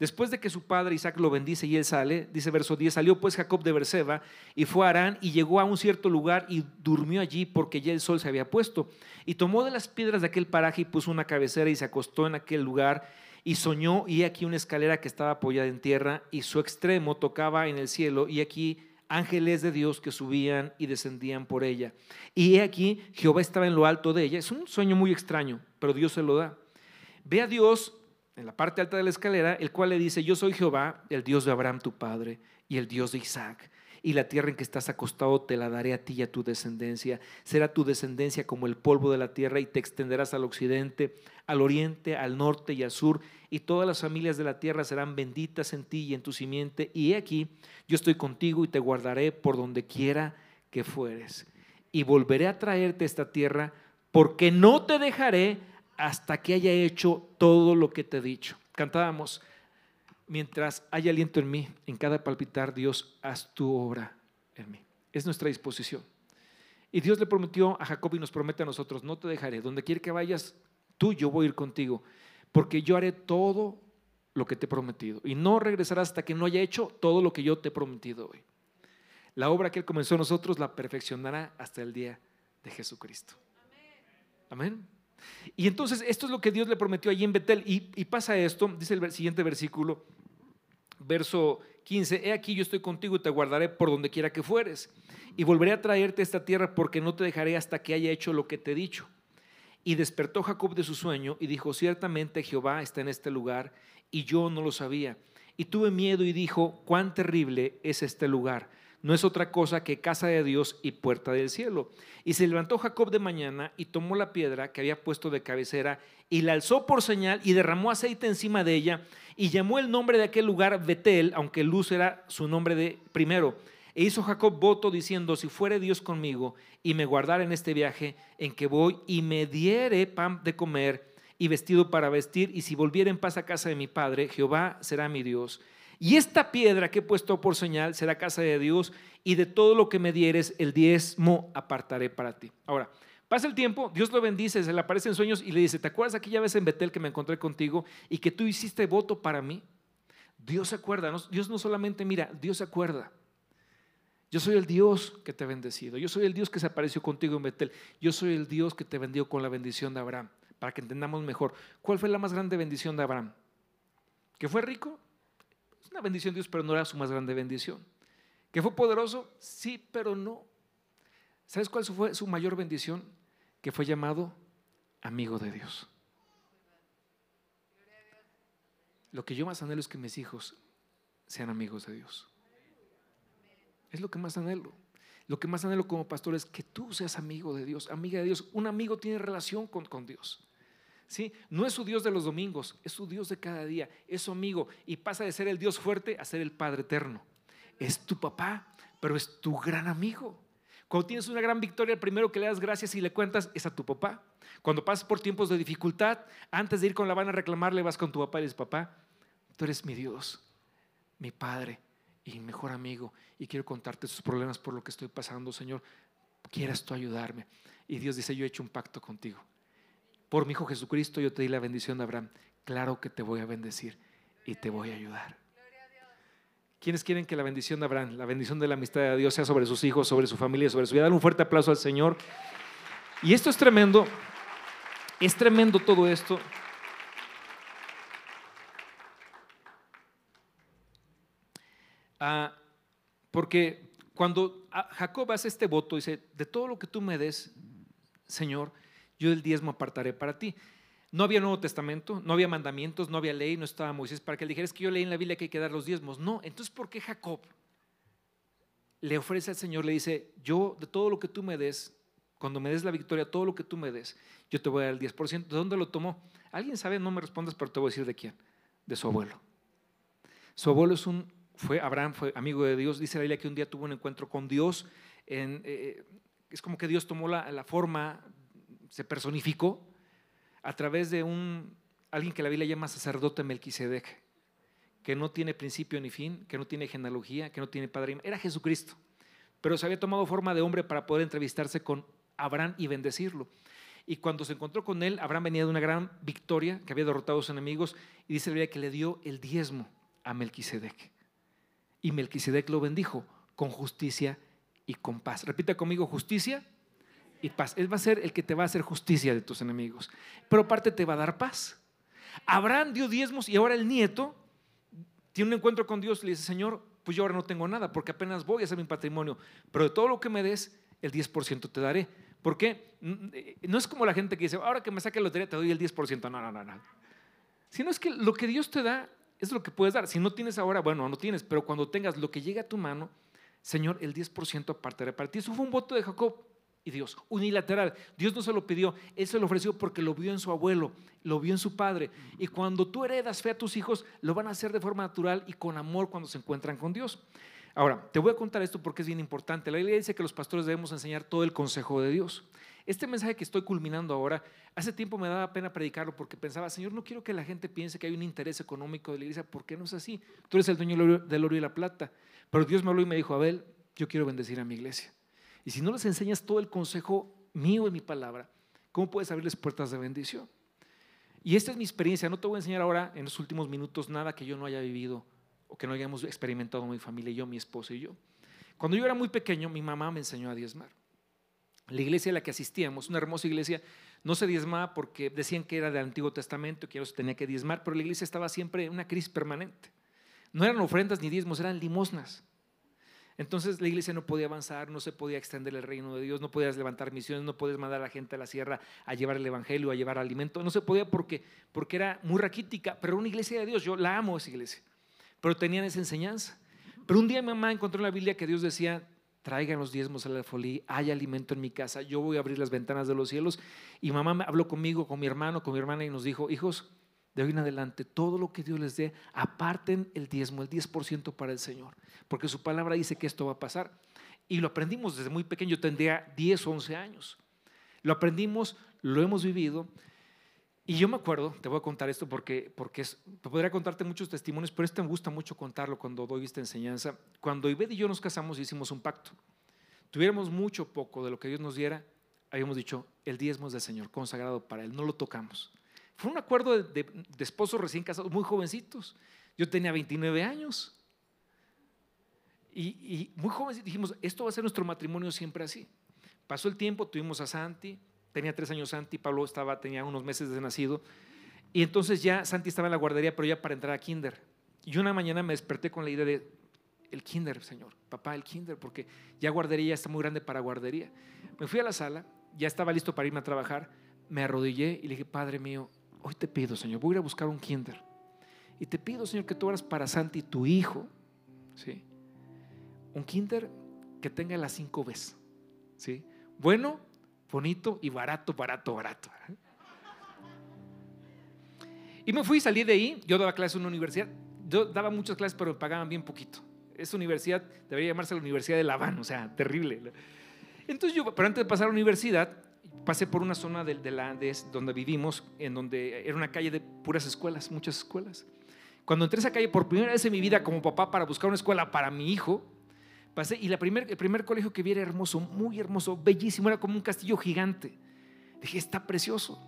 Después de que su padre Isaac lo bendice y él sale, dice verso 10, salió pues Jacob de Berseba y fue a Arán y llegó a un cierto lugar y durmió allí porque ya el sol se había puesto. Y tomó de las piedras de aquel paraje y puso una cabecera y se acostó en aquel lugar y soñó y aquí una escalera que estaba apoyada en tierra y su extremo tocaba en el cielo y aquí ángeles de Dios que subían y descendían por ella. Y he aquí, Jehová estaba en lo alto de ella. Es un sueño muy extraño, pero Dios se lo da. Ve a Dios en la parte alta de la escalera, el cual le dice, yo soy Jehová, el Dios de Abraham tu padre, y el Dios de Isaac y la tierra en que estás acostado te la daré a ti y a tu descendencia. Será tu descendencia como el polvo de la tierra y te extenderás al occidente, al oriente, al norte y al sur, y todas las familias de la tierra serán benditas en ti y en tu simiente. Y he aquí, yo estoy contigo y te guardaré por donde quiera que fueres. Y volveré a traerte esta tierra porque no te dejaré hasta que haya hecho todo lo que te he dicho. Cantábamos mientras haya aliento en mí, en cada palpitar, Dios, haz tu obra en mí. Es nuestra disposición. Y Dios le prometió a Jacob y nos promete a nosotros, no te dejaré, donde quiera que vayas, tú yo voy a ir contigo, porque yo haré todo lo que te he prometido. Y no regresarás hasta que no haya hecho todo lo que yo te he prometido hoy. La obra que Él comenzó a nosotros la perfeccionará hasta el día de Jesucristo. Amén. Y entonces esto es lo que Dios le prometió allí en Betel. Y, pasa esto, dice el siguiente versículo, verso 15, he aquí yo estoy contigo y te guardaré por donde quiera que fueres. Y volveré a traerte a esta tierra porque no te dejaré hasta que haya hecho lo que te he dicho. Y despertó Jacob de su sueño y dijo, ciertamente Jehová está en este lugar y yo no lo sabía. Y tuve miedo y dijo, cuán terrible es este lugar no es otra cosa que casa de Dios y puerta del cielo. Y se levantó Jacob de mañana y tomó la piedra que había puesto de cabecera y la alzó por señal y derramó aceite encima de ella y llamó el nombre de aquel lugar Betel, aunque Luz era su nombre de primero. E hizo Jacob voto diciendo, si fuere Dios conmigo y me guardara en este viaje en que voy y me diere pan de comer y vestido para vestir, y si volviera en paz a casa de mi padre, Jehová será mi Dios y esta piedra que he puesto por señal será casa de Dios y de todo lo que me dieres, el diezmo apartaré para ti. Ahora, pasa el tiempo, Dios lo bendice, se le aparece en sueños y le dice, ¿te acuerdas aquella vez en Betel que me encontré contigo y que tú hiciste voto para mí? Dios se acuerda, Dios no solamente mira, Dios se acuerda. Yo soy el Dios que te ha bendecido. Yo soy el Dios que se apareció contigo en Betel. Yo soy el Dios que te bendió con la bendición de Abraham. Para que entendamos mejor. ¿Cuál fue la más grande bendición de Abraham? ¿Que fue rico? Una bendición de Dios, pero no era su más grande bendición. ¿Que fue poderoso? Sí, pero no. ¿Sabes cuál fue su mayor bendición? Que fue llamado amigo de Dios. Lo que yo más anhelo es que mis hijos sean amigos de Dios. Es lo que más anhelo. Lo que más anhelo como pastor es que tú seas amigo de Dios, amiga de Dios. Un amigo tiene relación con Dios. ¿Sí? No es su Dios de los domingos, es su Dios de cada día, es su amigo y pasa de ser el Dios fuerte a ser el Padre eterno. Es tu papá, pero es tu gran amigo. Cuando tienes una gran victoria, el primero que le das gracias y le cuentas es a tu papá. Cuando pasas por tiempos de dificultad, antes de ir con la van a reclamarle, vas con tu papá y dices, papá, tú eres mi Dios, mi Padre y mejor amigo. Y quiero contarte sus problemas por lo que estoy pasando, Señor. Quieras tú ayudarme. Y Dios dice, yo he hecho un pacto contigo. Por mi Hijo Jesucristo yo te di la bendición de Abraham. Claro que te voy a bendecir y te voy a ayudar. ¿Quiénes quieren que la bendición de Abraham, la bendición de la amistad de Dios sea sobre sus hijos, sobre su familia, sobre su vida? Dale un fuerte aplauso al Señor. Y esto es tremendo. Es tremendo todo esto. Ah, porque cuando Jacob hace este voto, dice, de todo lo que tú me des, Señor, yo del diezmo apartaré para ti. No había Nuevo Testamento, no había mandamientos, no había ley, no estaba Moisés para que él dijera, es que yo leí en la Biblia que hay que dar los diezmos. No, entonces, ¿por qué Jacob le ofrece al Señor, le dice, yo de todo lo que tú me des, cuando me des la victoria, todo lo que tú me des, yo te voy a dar el 10%. ¿De dónde lo tomó? ¿Alguien sabe? No me respondas, pero te voy a decir de quién. De su abuelo. Su abuelo es un fue Abraham, fue amigo de Dios. Dice la Biblia que un día tuvo un encuentro con Dios. Eh, es como que Dios tomó la, forma, se personificó a través de un alguien que la Biblia llama sacerdote Melquisedec, que no tiene principio ni fin, que no tiene genealogía, que no tiene padre. Era Jesucristo, pero se había tomado forma de hombre para poder entrevistarse con Abraham y bendecirlo. Y cuando se encontró con él, Abraham venía de una gran victoria, que había derrotado a sus enemigos, y dice la Biblia que le dio el diezmo a Melquisedec. Y Melquisedec lo bendijo con justicia y con paz. Repita conmigo, justicia y paz. Él va a ser el que te va a hacer justicia de tus enemigos. Pero aparte te va a dar paz. Abraham dio diezmos y ahora el nieto tiene un encuentro con Dios y le dice, Señor, pues yo ahora no tengo nada porque apenas voy a hacer mi patrimonio. Pero de todo lo que me des, el 10% te daré. ¿Por qué? No es como la gente que dice, ahora que me saque la lotería te doy el 10%. No, no, no, no. Sino es que lo que Dios te da es lo que puedes dar. Si no tienes ahora, bueno, no tienes, pero cuando tengas lo que llegue a tu mano, Señor, el 10% apartaré para ti. Eso fue un voto de Jacob y Dios, unilateral. Dios no se lo pidió, Él se lo ofreció porque lo vio en su abuelo, lo vio en su padre. Y cuando tú heredas fe a tus hijos, lo van a hacer de forma natural y con amor cuando se encuentran con Dios. Ahora, te voy a contar esto porque es bien importante. La Biblia dice que los pastores debemos enseñar todo el consejo de Dios. Este mensaje que estoy culminando ahora, hace tiempo me daba pena predicarlo porque pensaba, Señor, no quiero que la gente piense que hay un interés económico de la iglesia, ¿por qué no es así? Tú eres el dueño del oro y la plata. Pero Dios me habló y me dijo, Abel, yo quiero bendecir a mi iglesia. Y si no les enseñas todo el consejo mío y mi palabra, ¿cómo puedes abrirles puertas de bendición? Y esta es mi experiencia. No te voy a enseñar ahora en los últimos minutos nada que yo no haya vivido o que no hayamos experimentado mi familia, yo, mi esposo y yo. Cuando yo era muy pequeño, mi mamá me enseñó a diezmar. La iglesia a la que asistíamos, una hermosa iglesia, no se diezmaba porque decían que era del Antiguo Testamento, que no se tenía que diezmar, pero la iglesia estaba siempre en una crisis permanente. No eran ofrendas ni diezmos, eran limosnas. Entonces la iglesia no podía avanzar, no se podía extender el reino de Dios, no podías levantar misiones, no podías mandar a la gente a la sierra a llevar el evangelio, a llevar alimento, no se podía porque, porque era muy raquítica, pero una iglesia de Dios, yo la amo esa iglesia pero tenían esa enseñanza. Pero un día mi mamá encontró en la Biblia que Dios decía, traigan los diezmos a la folía, hay alimento en mi casa, yo voy a abrir las ventanas de los cielos. Y mamá habló conmigo, con mi hermano, con mi hermana y nos dijo, hijos, de hoy en adelante, todo lo que Dios les dé, aparten el diezmo, el 10% para el Señor, porque su palabra dice que esto va a pasar. Y lo aprendimos desde muy pequeño, yo tendría 10, 11 años. Lo aprendimos, lo hemos vivido y yo me acuerdo, te voy a contar esto porque, porque es, podría contarte muchos testimonios, pero este me gusta mucho contarlo cuando doy esta enseñanza. Cuando Ived y yo nos casamos hicimos un pacto, tuviéramos mucho poco de lo que Dios nos diera, habíamos dicho, el diezmo es del Señor, consagrado para Él, no lo tocamos. Fue un acuerdo de, esposos recién casados, muy jovencitos. Yo tenía 29 años. Y, muy jóvenes dijimos, esto va a ser nuestro matrimonio siempre así. Pasó el tiempo, tuvimos a Santi, tenía tres años Santi, Pablo estaba, tenía unos meses de nacido. Y entonces ya Santi estaba en la guardería, pero ya para entrar a kinder. Y una mañana me desperté con la idea de, el kinder, señor, papá, el kinder, porque ya guardería ya está muy grande para guardería. Me fui a la sala, ya estaba listo para irme a trabajar, me arrodillé y le dije, Padre mío, hoy te pido, Señor, voy a ir a buscar un kinder. Y te pido, Señor, que tú hagas para Santi, tu hijo, ¿sí? Un kinder que tenga las cinco veces, ¿sí? Bueno, bonito y barato, barato, barato. Y me fui y salí de ahí. Yo daba clases en una universidad. Yo daba muchas clases, pero me pagaban bien poquito. Esa universidad debería llamarse la Universidad de La Habana, o sea, terrible. Entonces yo, pero antes de pasar a la universidad, pasé por una zona de, de la, de, donde vivimos, en donde era una calle de puras escuelas, muchas escuelas. Cuando entré a esa calle por primera vez en mi vida como papá para buscar una escuela para mi hijo, pasé y la primer, el primer colegio que vi era hermoso, muy hermoso, bellísimo, era como un castillo gigante. Dije, está precioso.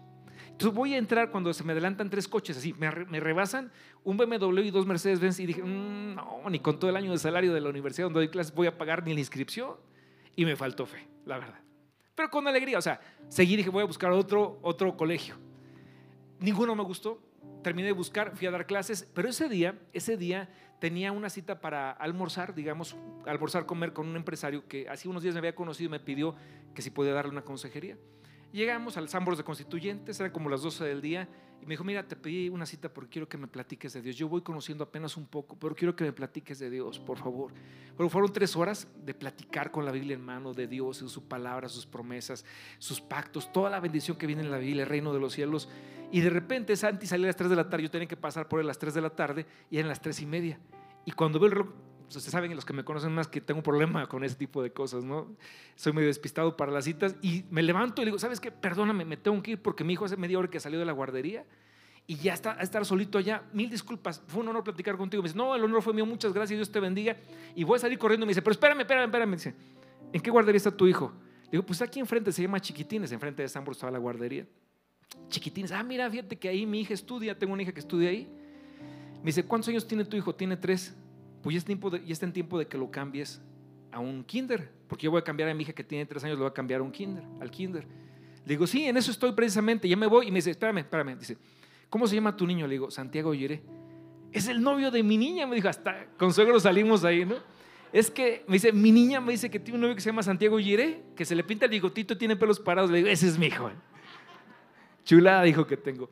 Entonces voy a entrar cuando se me adelantan tres coches, así, me, me rebasan un BMW y dos Mercedes-Benz y dije, mmm, no, ni con todo el año de salario de la universidad donde doy clases voy a pagar ni la inscripción. Y me faltó fe, la verdad. Pero con alegría, o sea, seguí, dije, voy a buscar otro, otro colegio. Ninguno me gustó, terminé de buscar, fui a dar clases, pero ese día, ese día tenía una cita para almorzar, digamos, almorzar, comer con un empresario que hace unos días me había conocido y me pidió que si podía darle una consejería. Llegamos al Sambors de Constituyentes, eran como las 12 del día, y me dijo, mira, te pedí una cita porque quiero que me platiques de Dios. Yo voy conociendo apenas un poco, pero quiero que me platiques de Dios, por favor. Pero fueron tres horas de platicar con la Biblia en mano de Dios, en su palabra, sus promesas, sus pactos, toda la bendición que viene en la Biblia, el reino de los cielos. Y de repente Santi salía a las 3 de la tarde, yo tenía que pasar por él a las 3 de la tarde y eran las 3 y media. Y cuando veo el reloj, pues ustedes saben, los que me conocen más, que tengo un problema con ese tipo de cosas, ¿no? Soy medio despistado para las citas y me levanto y le digo, ¿sabes qué? Perdóname, me tengo que ir porque mi hijo hace media hora que salió de la guardería y ya está a estar solito allá. Mil disculpas, fue un honor platicar contigo. Me dice, no, el honor fue mío, muchas gracias, Dios te bendiga. Y voy a salir corriendo. Me dice, pero espérame, espérame, espérame. Me dice, ¿en qué guardería está tu hijo? Le digo, pues aquí enfrente, se llama Chiquitines, enfrente de San estaba la guardería. Chiquitines, ah, mira, fíjate que ahí mi hija estudia, tengo una hija que estudia ahí. Me dice, ¿cuántos años tiene tu hijo? Tiene tres pues ya, es tiempo de, está en tiempo de que lo cambies a un kinder, porque yo voy a cambiar a mi hija que tiene tres años, lo voy a cambiar a un kinder, al kinder. Le digo, sí, en eso estoy precisamente, ya me voy. Y me dice, espérame, espérame. Dice, ¿cómo se llama tu niño? Le digo, Santiago Yere. Es el novio de mi niña, me dijo, hasta con suegro salimos ahí, ¿no? Es que, me dice, mi niña me dice que tiene un novio que se llama Santiago Yere, que se le pinta el bigotito, tiene pelos parados. Le digo, ese es mi hijo. Chulada dijo que tengo.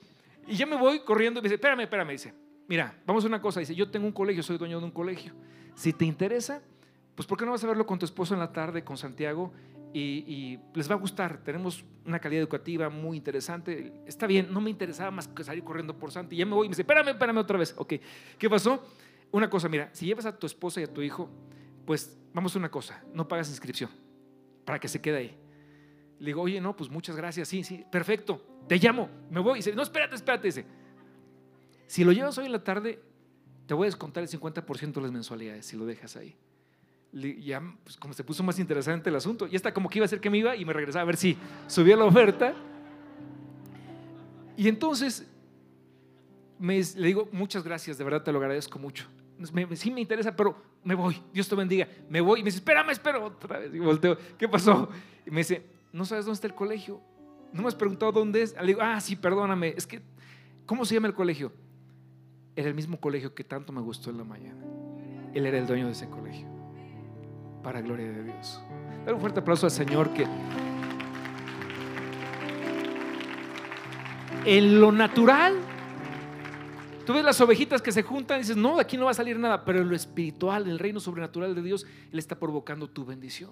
Y ya me voy corriendo y me dice, espérame, espérame, dice, mira, vamos a una cosa, dice, yo tengo un colegio, soy dueño de un colegio. Si te interesa, pues ¿por qué no vas a verlo con tu esposo en la tarde, con Santiago? Y, les va a gustar. Tenemos una calidad educativa muy interesante. Está bien, no me interesaba más que salir corriendo por Santi. Ya me voy y me dice, espérame, espérame otra vez. Ok, ¿qué pasó? Una cosa, mira, si llevas a tu esposa y a tu hijo, pues vamos a una cosa, no pagas inscripción para que se quede ahí. Le digo, oye, no, pues muchas gracias, sí, sí, perfecto, te llamo, me voy. Y dice, no, espérate, espérate, dice, si lo llevas hoy en la tarde, te voy a descontar el 50% de las mensualidades si lo dejas ahí. Ya, pues como se puso más interesante el asunto, ya está como que iba a ser que me iba y me regresaba a ver si subía la oferta. Y entonces le digo, muchas gracias, de verdad te lo agradezco mucho. sí me interesa, pero me voy, Dios te bendiga. Me voy y me dice, espérame, espero otra vez. Y volteo, ¿qué pasó? Y me dice, ¿no sabes dónde está el colegio? ¿No me has preguntado dónde es? Le digo, ah, sí, perdóname, es que, ¿cómo se llama el colegio? Era el mismo colegio que tanto me gustó en la mañana. Él era el dueño de ese colegio. Para gloria de Dios. Dale un fuerte aplauso al Señor que en lo natural, tú ves las ovejitas que se juntan y dices, no, de aquí no va a salir nada, pero en lo espiritual, en el reino sobrenatural de Dios, Él está provocando tu bendición.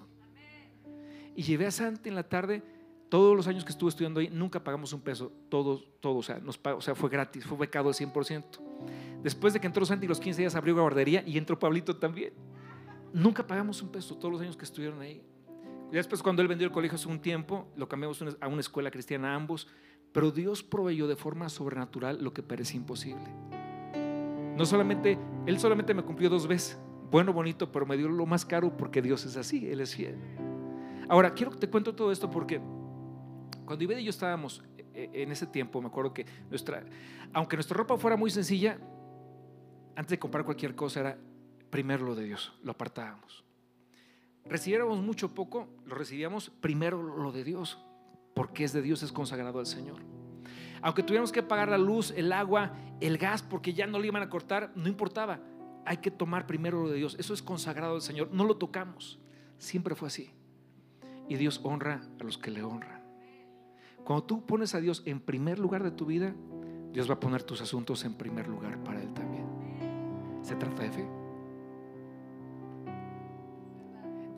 Y llevé a Santi en la tarde todos los años que estuve estudiando ahí, nunca pagamos un peso, todo, todo, o sea, nos o sea, fue gratis, fue becado al 100%. Después de que entró Santi, los 15 días abrió guardería y entró Pablito también. Nunca pagamos un peso todos los años que estuvieron ahí. Ya después, cuando él vendió el colegio hace un tiempo, lo cambiamos a una escuela cristiana ambos, pero Dios proveyó de forma sobrenatural lo que parecía imposible. No solamente, Él solamente me cumplió dos veces, bueno, bonito, pero me dio lo más caro porque Dios es así, Él es fiel. Ahora, quiero que te cuento todo esto porque cuando Ivette y yo estábamos eh, eh, en ese tiempo, me acuerdo que nuestra, aunque nuestra ropa fuera muy sencilla, antes de comprar cualquier cosa era primero lo de Dios, lo apartábamos. Recibiéramos mucho poco, lo recibíamos primero lo de Dios, porque es de Dios, es consagrado al Señor. Aunque tuviéramos que pagar la luz, el agua, el gas, porque ya no le iban a cortar, no importaba. Hay que tomar primero lo de Dios. Eso es consagrado al Señor. No lo tocamos. Siempre fue así. Y Dios honra a los que le honran. Cuando tú pones a Dios en primer lugar de tu vida, Dios va a poner tus asuntos en primer lugar para Él también. Se trata de fe.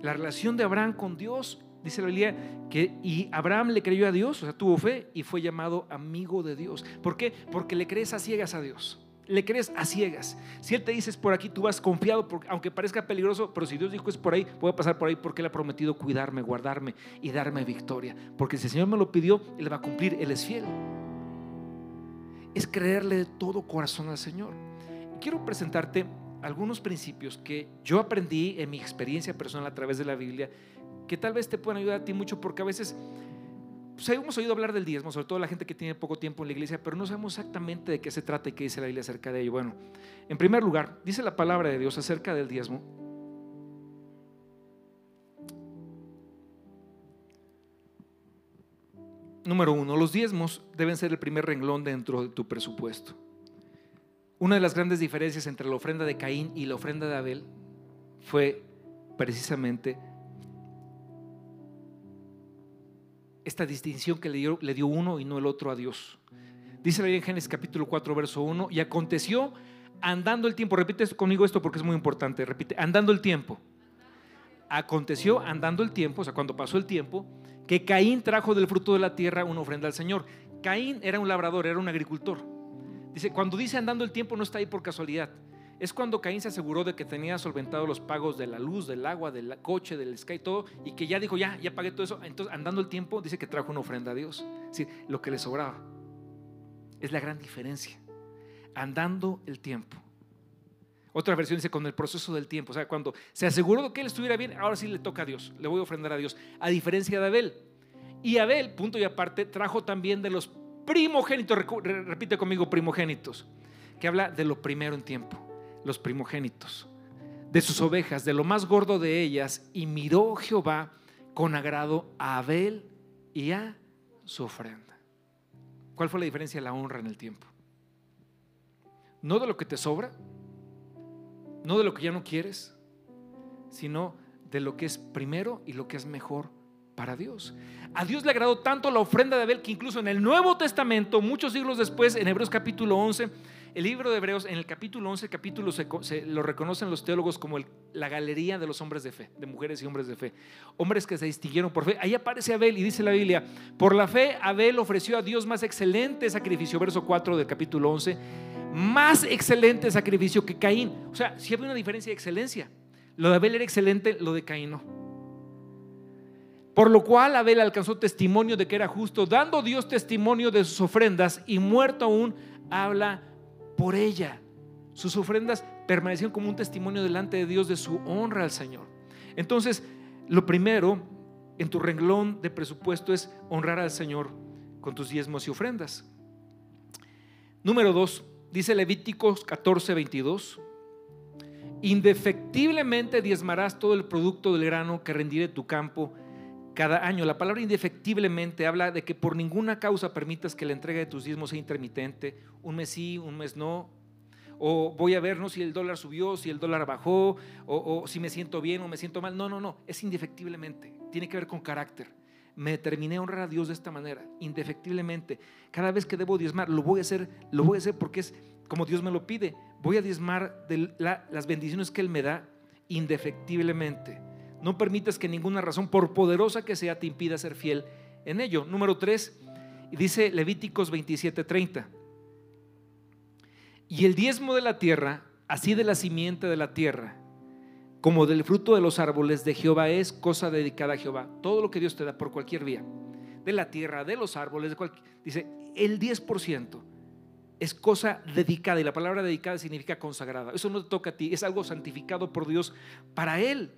La relación de Abraham con Dios, dice la Biblia, que y Abraham le creyó a Dios, o sea, tuvo fe y fue llamado amigo de Dios. ¿Por qué? Porque le crees a ciegas a Dios. Le crees a ciegas. Si Él te dice es por aquí, tú vas confiado, porque, aunque parezca peligroso, pero si Dios dijo es por ahí, voy a pasar por ahí porque Él ha prometido cuidarme, guardarme y darme victoria. Porque si el Señor me lo pidió, Él va a cumplir, Él es fiel. Es creerle de todo corazón al Señor. Quiero presentarte algunos principios que yo aprendí en mi experiencia personal a través de la Biblia, que tal vez te puedan ayudar a ti mucho, porque a veces pues, hemos oído hablar del diezmo, sobre todo la gente que tiene poco tiempo en la iglesia, pero no sabemos exactamente de qué se trata y qué dice la Biblia acerca de ello. Bueno, en primer lugar, dice la palabra de Dios acerca del diezmo. Número uno, los diezmos deben ser el primer renglón dentro de tu presupuesto. Una de las grandes diferencias entre la ofrenda de Caín y la ofrenda de Abel fue precisamente esta distinción que le dio, le dio, uno y no el otro a Dios. Dice la Biblia en Génesis capítulo 4, verso 1, y aconteció andando el tiempo, repite conmigo esto porque es muy importante, repite, andando el tiempo. Aconteció andando el tiempo, o sea, cuando pasó el tiempo, que Caín trajo del fruto de la tierra una ofrenda al Señor. Caín era un labrador, era un agricultor. Dice, cuando dice andando el tiempo no está ahí por casualidad. Es cuando Caín se aseguró de que tenía solventado los pagos de la luz, del agua, del coche, del sky, todo, y que ya dijo, ya, ya pagué todo eso. Entonces, andando el tiempo, dice que trajo una ofrenda a Dios. Es lo que le sobraba. Es la gran diferencia. Andando el tiempo. Otra versión dice con el proceso del tiempo. O sea, cuando se aseguró de que él estuviera bien, ahora sí le toca a Dios. Le voy a ofrendar a Dios. A diferencia de Abel. Y Abel, punto y aparte, trajo también de los primogénitos, repite conmigo primogénitos, que habla de lo primero en tiempo, los primogénitos, de sus ovejas, de lo más gordo de ellas, y miró Jehová con agrado a Abel y a su ofrenda. ¿Cuál fue la diferencia de la honra en el tiempo? No de lo que te sobra, no de lo que ya no quieres, sino de lo que es primero y lo que es mejor para Dios. A Dios le agradó tanto la ofrenda de Abel que incluso en el Nuevo Testamento, muchos siglos después, en Hebreos capítulo 11, el libro de Hebreos, en el capítulo 11, capítulo se, lo reconocen los teólogos como la galería de los hombres de fe, de mujeres y hombres de fe, hombres que se distinguieron por fe. Ahí aparece Abel y dice la Biblia, por la fe Abel ofreció a Dios más excelente sacrificio, verso 4 del capítulo 11, más excelente sacrificio que Caín. O sea, si había una diferencia de excelencia. Lo de Abel era excelente, lo de Caín no. Por lo cual Abel alcanzó testimonio de que era justo, dando Dios testimonio de sus ofrendas y muerto aún habla por ella. Sus ofrendas permanecieron como un testimonio delante de Dios de su honra al Señor. Entonces, lo primero en tu renglón de presupuesto es honrar al Señor con tus diezmos y ofrendas. Número dos, dice Levíticos 14, 22. Indefectiblemente diezmarás todo el producto del grano que rendiré tu campo cada año. La palabra indefectiblemente habla de que por ninguna causa permitas que la entrega de tus diezmos sea intermitente, un mes sí, un mes no. O voy a ver ¿no? si el dólar subió, si el dólar bajó, o, si me siento bien o me siento mal. No, no, no, es indefectiblemente. Tiene que ver con carácter. Me determiné a honrar a Dios de esta manera, indefectiblemente. Cada vez que debo diezmar, lo voy a hacer, lo voy a hacer porque es como Dios me lo pide. Voy a diezmar de las bendiciones que Él me da indefectiblemente. No permitas que ninguna razón, por poderosa que sea, te impida ser fiel en ello. Número 3, dice Levíticos 27:30. Y el diezmo de la tierra, así de la simiente de la tierra, como del fruto de los árboles de Jehová es cosa dedicada a Jehová. Todo lo que Dios te da por cualquier vía, de la tierra, de los árboles, de dice, el 10% es cosa dedicada y la palabra dedicada significa consagrada. Eso no te toca a ti, es algo santificado por Dios para Él.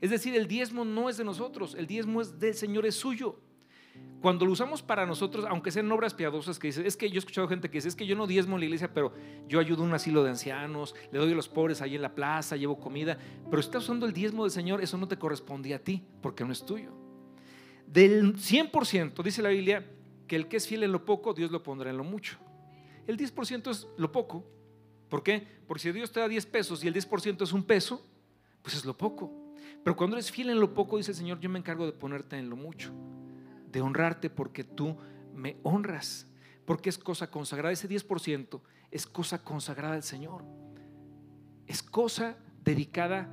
Es decir, el diezmo no es de nosotros, el diezmo es del Señor, es suyo. Cuando lo usamos para nosotros, aunque sean obras piadosas, que dice, es que yo he escuchado gente que dice, es que yo no diezmo en la iglesia, pero yo ayudo a un asilo de ancianos, le doy a los pobres ahí en la plaza, llevo comida, pero si estás usando el diezmo del Señor, eso no te corresponde a ti, porque no es tuyo. Del 100%, dice la Biblia, que el que es fiel en lo poco, Dios lo pondrá en lo mucho. El 10% es lo poco. ¿Por qué? Porque si Dios te da 10 pesos y el 10% es un peso, pues es lo poco. Pero cuando eres fiel en lo poco, dice el Señor, yo me encargo de ponerte en lo mucho, de honrarte porque tú me honras, porque es cosa consagrada. Ese 10% es cosa consagrada al Señor. Es cosa dedicada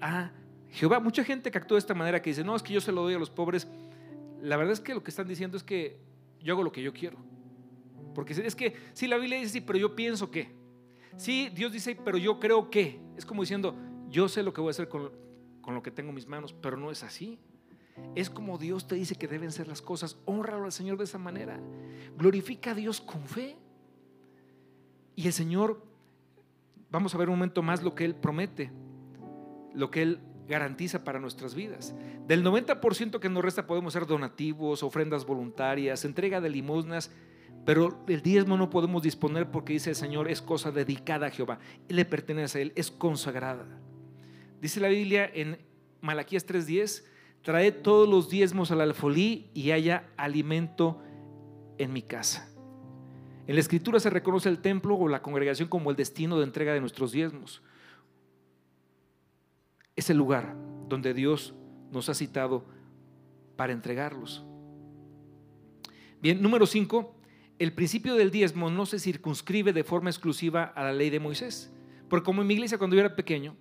a Jehová. Mucha gente que actúa de esta manera que dice, no, es que yo se lo doy a los pobres. La verdad es que lo que están diciendo es que yo hago lo que yo quiero. Porque es que si la Biblia dice, sí, pero yo pienso que. Sí, Dios dice, pero yo creo que. Es como diciendo, yo sé lo que voy a hacer con, con lo que tengo en mis manos, pero no es así. Es como Dios te dice que deben ser las cosas. Honralo al Señor de esa manera. Glorifica a Dios con fe. Y el Señor, vamos a ver un momento más lo que Él promete, lo que Él garantiza para nuestras vidas. Del 90% que nos resta podemos ser donativos, ofrendas voluntarias, entrega de limosnas, pero el diezmo no podemos disponer porque dice el Señor es cosa dedicada a Jehová, le pertenece a Él, es consagrada. Dice la Biblia en Malaquías 3:10, trae todos los diezmos al alfolí y haya alimento en mi casa. En la escritura se reconoce el templo o la congregación como el destino de entrega de nuestros diezmos. Es el lugar donde Dios nos ha citado para entregarlos. Bien, número 5, el principio del diezmo no se circunscribe de forma exclusiva a la ley de Moisés. Porque como en mi iglesia cuando yo era pequeño,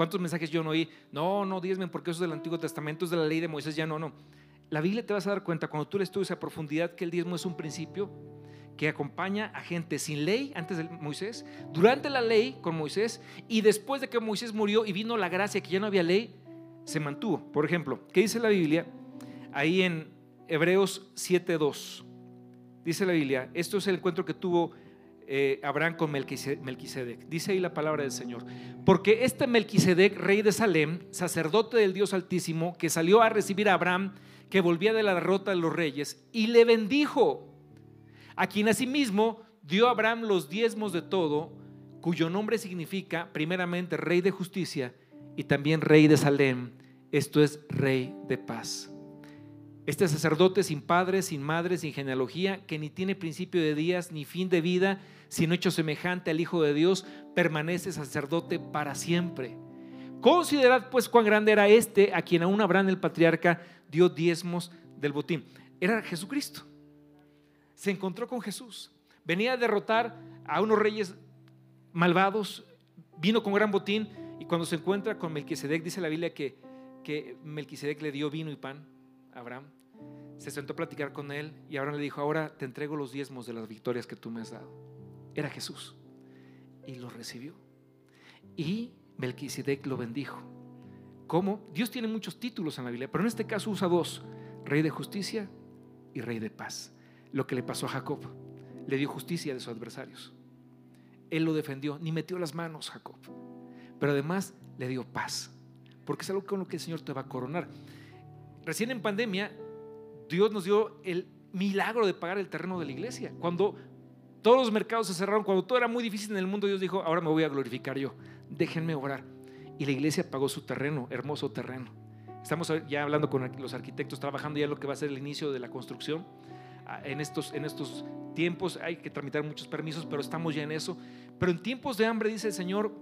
¿cuántos mensajes yo no oí? No, no diezmen porque eso es del Antiguo Testamento, es de la ley de Moisés, ya no, no. La Biblia te vas a dar cuenta cuando tú le estudias a profundidad que el diezmo es un principio que acompaña a gente sin ley antes de Moisés, durante la ley con Moisés y después de que Moisés murió y vino la gracia que ya no había ley, se mantuvo. Por ejemplo, ¿qué dice la Biblia? Ahí en Hebreos 7.2. Dice la Biblia, esto es el encuentro que tuvo eh, Abraham con Melquisedec. Dice ahí la palabra del Señor. Porque este Melquisedec, rey de Salem, sacerdote del Dios Altísimo, que salió a recibir a Abraham, que volvía de la derrota de los reyes, y le bendijo a quien asimismo dio a Abraham los diezmos de todo, cuyo nombre significa primeramente rey de justicia y también rey de Salem, esto es rey de paz. Este sacerdote sin padre, sin madre, sin genealogía, que ni tiene principio de días ni fin de vida, sino hecho semejante al Hijo de Dios, permanece sacerdote para siempre. Considerad pues cuán grande era este a quien aún Abraham el patriarca dio diezmos del botín. Era Jesucristo se encontró con Jesús. Venía a derrotar a unos reyes malvados, vino con gran botín y cuando se encuentra con Melquisedec, dice la Biblia que, Melquisedec le dio vino y pan Abraham. Se sentó a platicar con él y Abraham le dijo, ahora te entrego los diezmos de las victorias que tú me has dado. Era Jesús. Y lo recibió. Y Melquisedec lo bendijo. ¿Cómo? Dios tiene muchos títulos en la Biblia, pero en este caso usa dos, rey de justicia y rey de paz lo que le pasó a Jacob. Le dio justicia de sus adversarios. Él lo defendió, ni metió las manos Jacob. Pero además le dio paz, porque es algo con lo que el Señor te va a coronar. Recién en pandemia, Dios nos dio el milagro de pagar el terreno de la iglesia. Cuando todos los mercados se cerraron, cuando todo era muy difícil en el mundo, Dios dijo, ahora me voy a glorificar yo, déjenme orar. Y la iglesia pagó su terreno, hermoso terreno. Estamos ya hablando con los arquitectos, trabajando ya en lo que va a ser el inicio de la construcción en estos, en estos tiempos hay que tramitar muchos permisos, pero estamos ya en eso. Pero en tiempos de hambre, dice el Señor,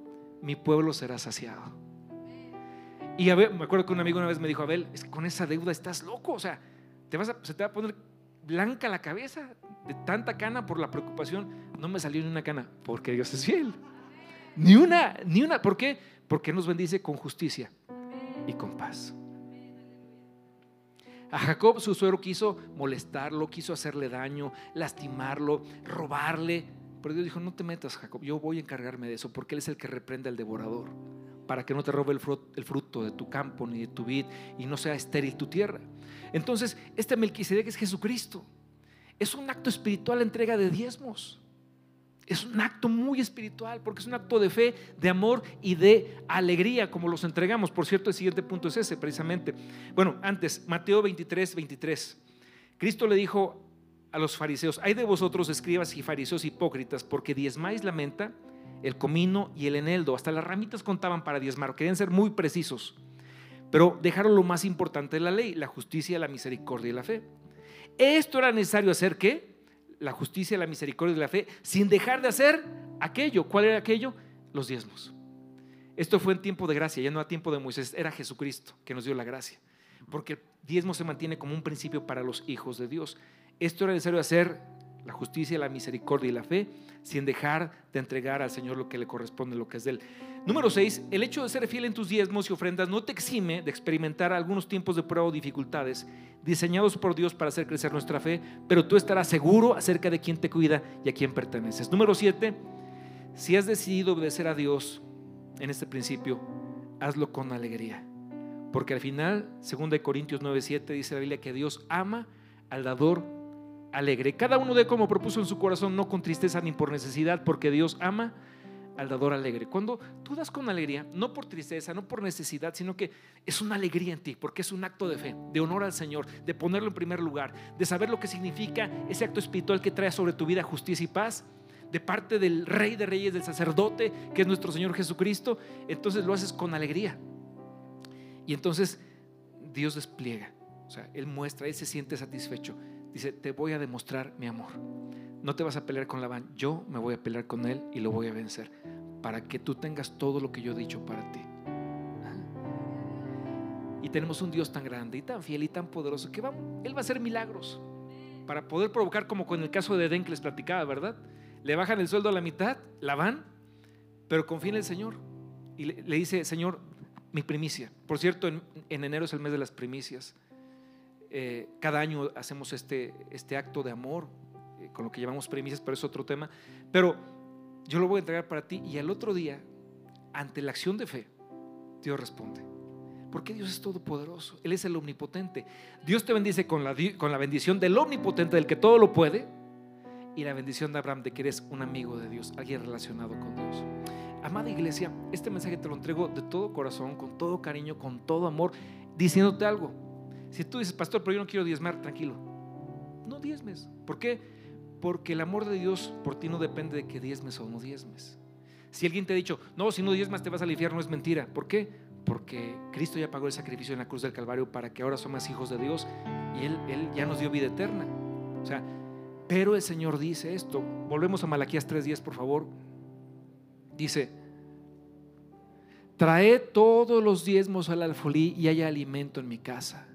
mi pueblo será saciado. Y a ver, me acuerdo que un amigo una vez me dijo, Abel, es que con esa deuda estás loco, o sea, te vas a, se te va a poner blanca la cabeza de tanta cana por la preocupación. No me salió ni una cana, porque Dios es fiel. Ni una, ni una. ¿Por qué? Porque nos bendice con justicia y con paz. A Jacob su suegro quiso molestarlo, quiso hacerle daño, lastimarlo, robarle. Pero Dios dijo, no te metas, Jacob, yo voy a encargarme de eso, porque Él es el que reprende al devorador, para que no te robe el fruto, de tu campo ni de tu vid y no sea estéril tu tierra. Entonces, este Melquisedec es Jesucristo. Es un acto espiritual entrega de diezmos. Es un acto muy espiritual porque es un acto de fe, de amor y de alegría como los entregamos. Por cierto, el siguiente punto es ese precisamente. Bueno, antes, Mateo 23, 23. Cristo le dijo a los fariseos, hay de vosotros escribas y fariseos hipócritas porque diezmáis la menta, el comino y el eneldo. Hasta las ramitas contaban para diezmar, querían ser muy precisos. Pero dejaron lo más importante de la ley, la justicia, la misericordia y la fe. Esto era necesario hacer que la justicia, la misericordia y la fe, sin dejar de hacer aquello. ¿Cuál era aquello? Los diezmos. Esto fue en tiempo de gracia, ya no a tiempo de Moisés, era Jesucristo que nos dio la gracia. Porque el diezmo se mantiene como un principio para los hijos de Dios. Esto era necesario hacer la justicia, la misericordia y la fe, sin dejar de entregar al Señor lo que le corresponde, lo que es de Él. Número 6, el hecho de ser fiel en tus diezmos y ofrendas no te exime de experimentar algunos tiempos de prueba o dificultades diseñados por Dios para hacer crecer nuestra fe, pero tú estarás seguro acerca de quién te cuida y a quién perteneces. Número 7, si has decidido obedecer a Dios en este principio, hazlo con alegría. Porque al final, 2 Corintios 9:7 dice la Biblia que Dios ama al dador alegre. Cada uno de como propuso en su corazón, no con tristeza ni por necesidad, porque Dios ama al dador alegre. Cuando tú das con alegría, no por tristeza, no por necesidad, sino que es una alegría en ti, porque es un acto de fe, de honor al Señor, de ponerlo en primer lugar, de saber lo que significa ese acto espiritual que trae sobre tu vida justicia y paz, de parte del Rey de Reyes, del sacerdote, que es nuestro Señor Jesucristo, entonces lo haces con alegría. Y entonces Dios despliega, o sea, Él muestra, Él se siente satisfecho. Dice, te voy a demostrar mi amor. No te vas a pelear con Labán, yo me voy a pelear con él y lo voy a vencer para que tú tengas todo lo que yo he dicho para ti. Y tenemos un Dios tan grande y tan fiel y tan poderoso que va, Él va a hacer milagros para poder provocar como con el caso de Edén que les platicaba, ¿verdad? Le bajan el sueldo a la mitad, la van, pero confía en el Señor. Y le, dice, Señor, mi primicia. Por cierto, en, enero es el mes de las primicias. Eh, cada año hacemos este, este acto de amor eh, con lo que llamamos premisas, pero es otro tema. Pero yo lo voy a entregar para ti y al otro día, ante la acción de fe, Dios responde. Porque Dios es todopoderoso, Él es el omnipotente. Dios te bendice con la, con la bendición del omnipotente, del que todo lo puede, y la bendición de Abraham de que eres un amigo de Dios, alguien relacionado con Dios. Amada iglesia, este mensaje te lo entrego de todo corazón, con todo cariño, con todo amor, diciéndote algo. Si tú dices, pastor, pero yo no quiero diezmar, tranquilo. No diezmes. ¿Por qué? Porque el amor de Dios por ti no depende de que diezmes o no diezmes. Si alguien te ha dicho, no, si no diezmas te vas al infierno, es mentira. ¿Por qué? Porque Cristo ya pagó el sacrificio en la cruz del Calvario para que ahora somos hijos de Dios y Él, Él ya nos dio vida eterna. O sea, pero el Señor dice esto. Volvemos a Malaquías 3:10, por favor. Dice, trae todos los diezmos al alfolí y haya alimento en mi casa.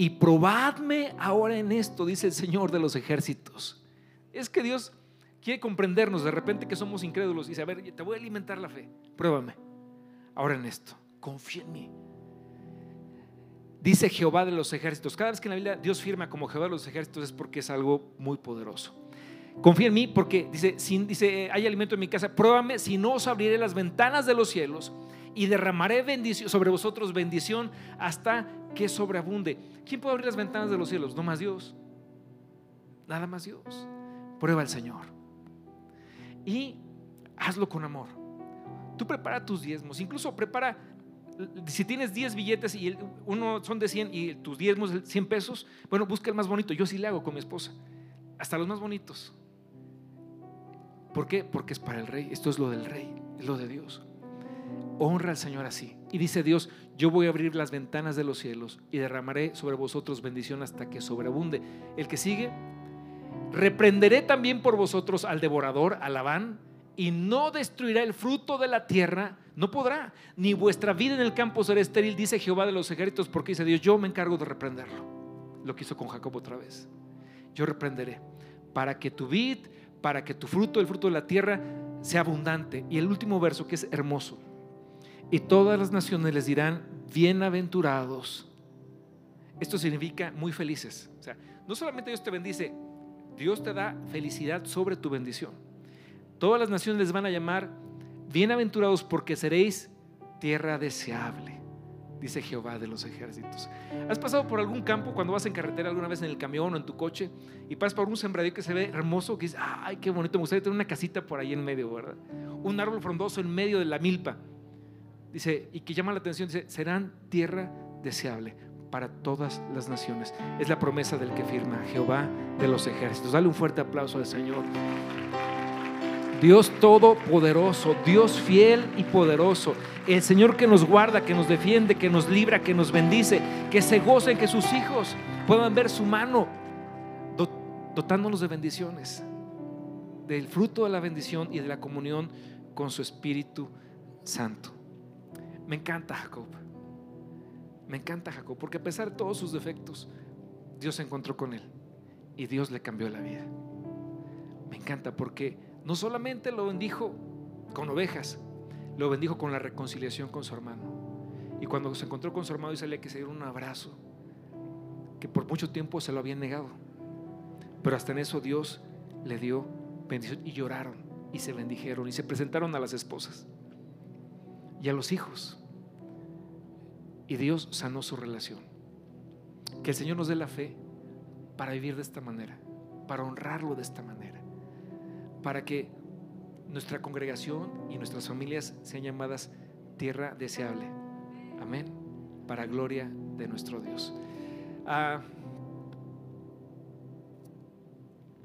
Y probadme ahora en esto, dice el Señor de los ejércitos es que Dios quiere comprendernos de repente que somos incrédulos y dice, a ver, te voy a alimentar la fe, pruébame. Ahora en esto, confía en mí. Dice Jehová de los ejércitos. Cada vez que en la Biblia Dios firma como Jehová de los ejércitos es porque es algo muy poderoso. Confía en mí porque dice, sin, dice, hay alimento en mi casa, pruébame, si no os abriré las ventanas de los cielos y derramaré bendición sobre vosotros bendición hasta que sobreabunde. ¿Quién puede abrir las ventanas de los cielos? No más Dios. Nada más Dios. Prueba al Señor. Y hazlo con amor. Tú prepara tus diezmos. Incluso prepara, si tienes 10 billetes y uno son de 100 y tus diezmos 100 pesos, bueno, busca el más bonito. Yo sí le hago con mi esposa. Hasta los más bonitos. ¿Por qué? Porque es para el rey. Esto es lo del rey, es lo de Dios. Honra al Señor así. Y dice Dios, yo voy a abrir las ventanas de los cielos y derramaré sobre vosotros bendición hasta que sobreabunde. El que sigue, Reprenderé también por vosotros al devorador, a Labán, y no destruirá el fruto de la tierra, no podrá, ni vuestra vida en el campo será estéril, dice Jehová de los ejércitos, porque dice Dios, yo me encargo de reprenderlo. Lo que hizo con Jacob otra vez. Yo reprenderé, para que tu vid, para que tu fruto, el fruto de la tierra, sea abundante. Y el último verso que es hermoso. Y todas las naciones les dirán, bienaventurados. Esto significa muy felices. O sea, no solamente Dios te bendice, Dios te da felicidad sobre tu bendición. Todas las naciones les van a llamar bienaventurados porque seréis tierra deseable, dice Jehová de los ejércitos. ¿Has pasado por algún campo cuando vas en carretera alguna vez en el camión o en tu coche y pasas por un sembradío que se ve hermoso, que dices, ay, qué bonito, me gustaría tener una casita por ahí en medio, ¿verdad? Un árbol frondoso en medio de la milpa. Dice, y que llama la atención, dice, serán tierra deseable para todas las naciones. Es la promesa del que firma Jehová de los ejércitos. Dale un fuerte aplauso al Señor. Dios todopoderoso, Dios fiel y poderoso, el Señor que nos guarda, que nos defiende, que nos libra, que nos bendice, que se gocen, que sus hijos puedan ver su mano dotándonos de bendiciones, del fruto de la bendición y de la comunión con su Espíritu Santo. Me encanta Jacob. Me encanta Jacob, porque a pesar de todos sus defectos, Dios se encontró con él y Dios le cambió la vida. Me encanta porque no solamente lo bendijo con ovejas, lo bendijo con la reconciliación con su hermano. Y cuando se encontró con su hermano, dice que se dio un abrazo, que por mucho tiempo se lo habían negado. Pero hasta en eso Dios le dio bendición y lloraron y se bendijeron y se presentaron a las esposas y a los hijos. Y Dios sanó su relación. Que el Señor nos dé la fe para vivir de esta manera, para honrarlo de esta manera, para que nuestra congregación y nuestras familias sean llamadas tierra deseable. Amén. Para gloria de nuestro Dios. Ah,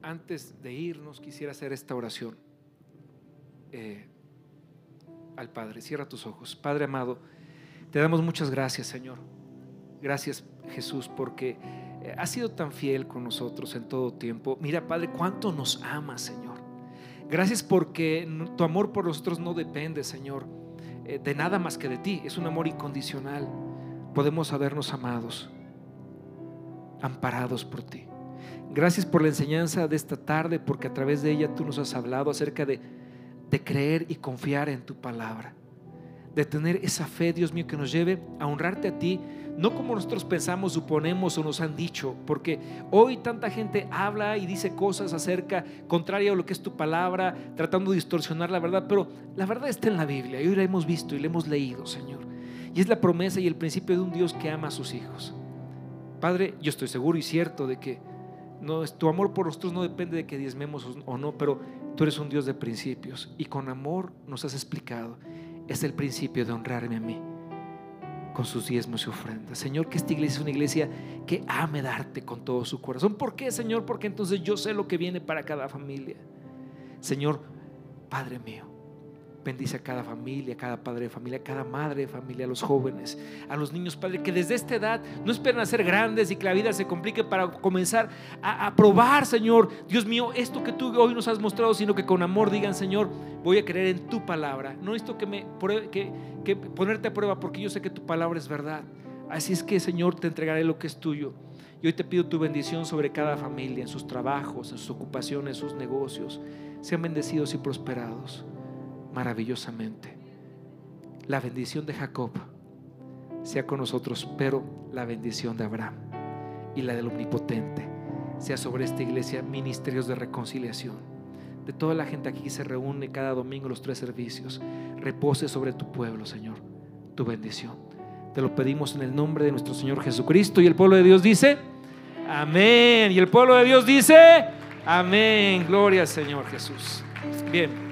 antes de irnos, quisiera hacer esta oración eh, al Padre. Cierra tus ojos. Padre amado, te damos muchas gracias, Señor. Gracias, Jesús, porque eh, has sido tan fiel con nosotros en todo tiempo. Mira, Padre, cuánto nos amas, Señor. Gracias porque tu amor por nosotros no depende, Señor, eh, de nada más que de ti. Es un amor incondicional. Podemos sabernos amados, amparados por ti. Gracias por la enseñanza de esta tarde, porque a través de ella tú nos has hablado acerca de, de creer y confiar en tu palabra. De tener esa fe, Dios mío, que nos lleve a honrarte a ti, no como nosotros pensamos, suponemos o nos han dicho, porque hoy tanta gente habla y dice cosas acerca, contraria a lo que es tu palabra, tratando de distorsionar la verdad, pero la verdad está en la Biblia y hoy la hemos visto y la hemos leído, Señor. Y es la promesa y el principio de un Dios que ama a sus hijos. Padre, yo estoy seguro y cierto de que no, tu amor por nosotros no depende de que diezmemos o no, pero tú eres un Dios de principios y con amor nos has explicado. Es el principio de honrarme a mí con sus diezmos y ofrendas. Señor, que esta iglesia es una iglesia que ame darte con todo su corazón. ¿Por qué, Señor? Porque entonces yo sé lo que viene para cada familia. Señor, Padre mío, Bendice a cada familia, a cada padre de familia, a cada madre de familia, a los jóvenes, a los niños, Padre, que desde esta edad no esperen a ser grandes y que la vida se complique para comenzar a, probar, Señor, Dios mío, esto que tú hoy nos has mostrado, sino que con amor digan, Señor, voy a creer en tu palabra. No necesito que, me, que, que ponerte a prueba porque yo sé que tu palabra es verdad. Así es que, Señor, te entregaré lo que es tuyo. Y hoy te pido tu bendición sobre cada familia, en sus trabajos, en sus ocupaciones, en sus negocios. Sean bendecidos y prosperados maravillosamente. La bendición de Jacob sea con nosotros, pero la bendición de Abraham y la del Omnipotente sea sobre esta iglesia ministerios de reconciliación. De toda la gente aquí se reúne cada domingo los tres servicios, repose sobre tu pueblo, Señor, tu bendición. Te lo pedimos en el nombre de nuestro Señor Jesucristo y el pueblo de Dios dice, amén. Y el pueblo de Dios dice, amén. Gloria al Señor Jesús. Bien.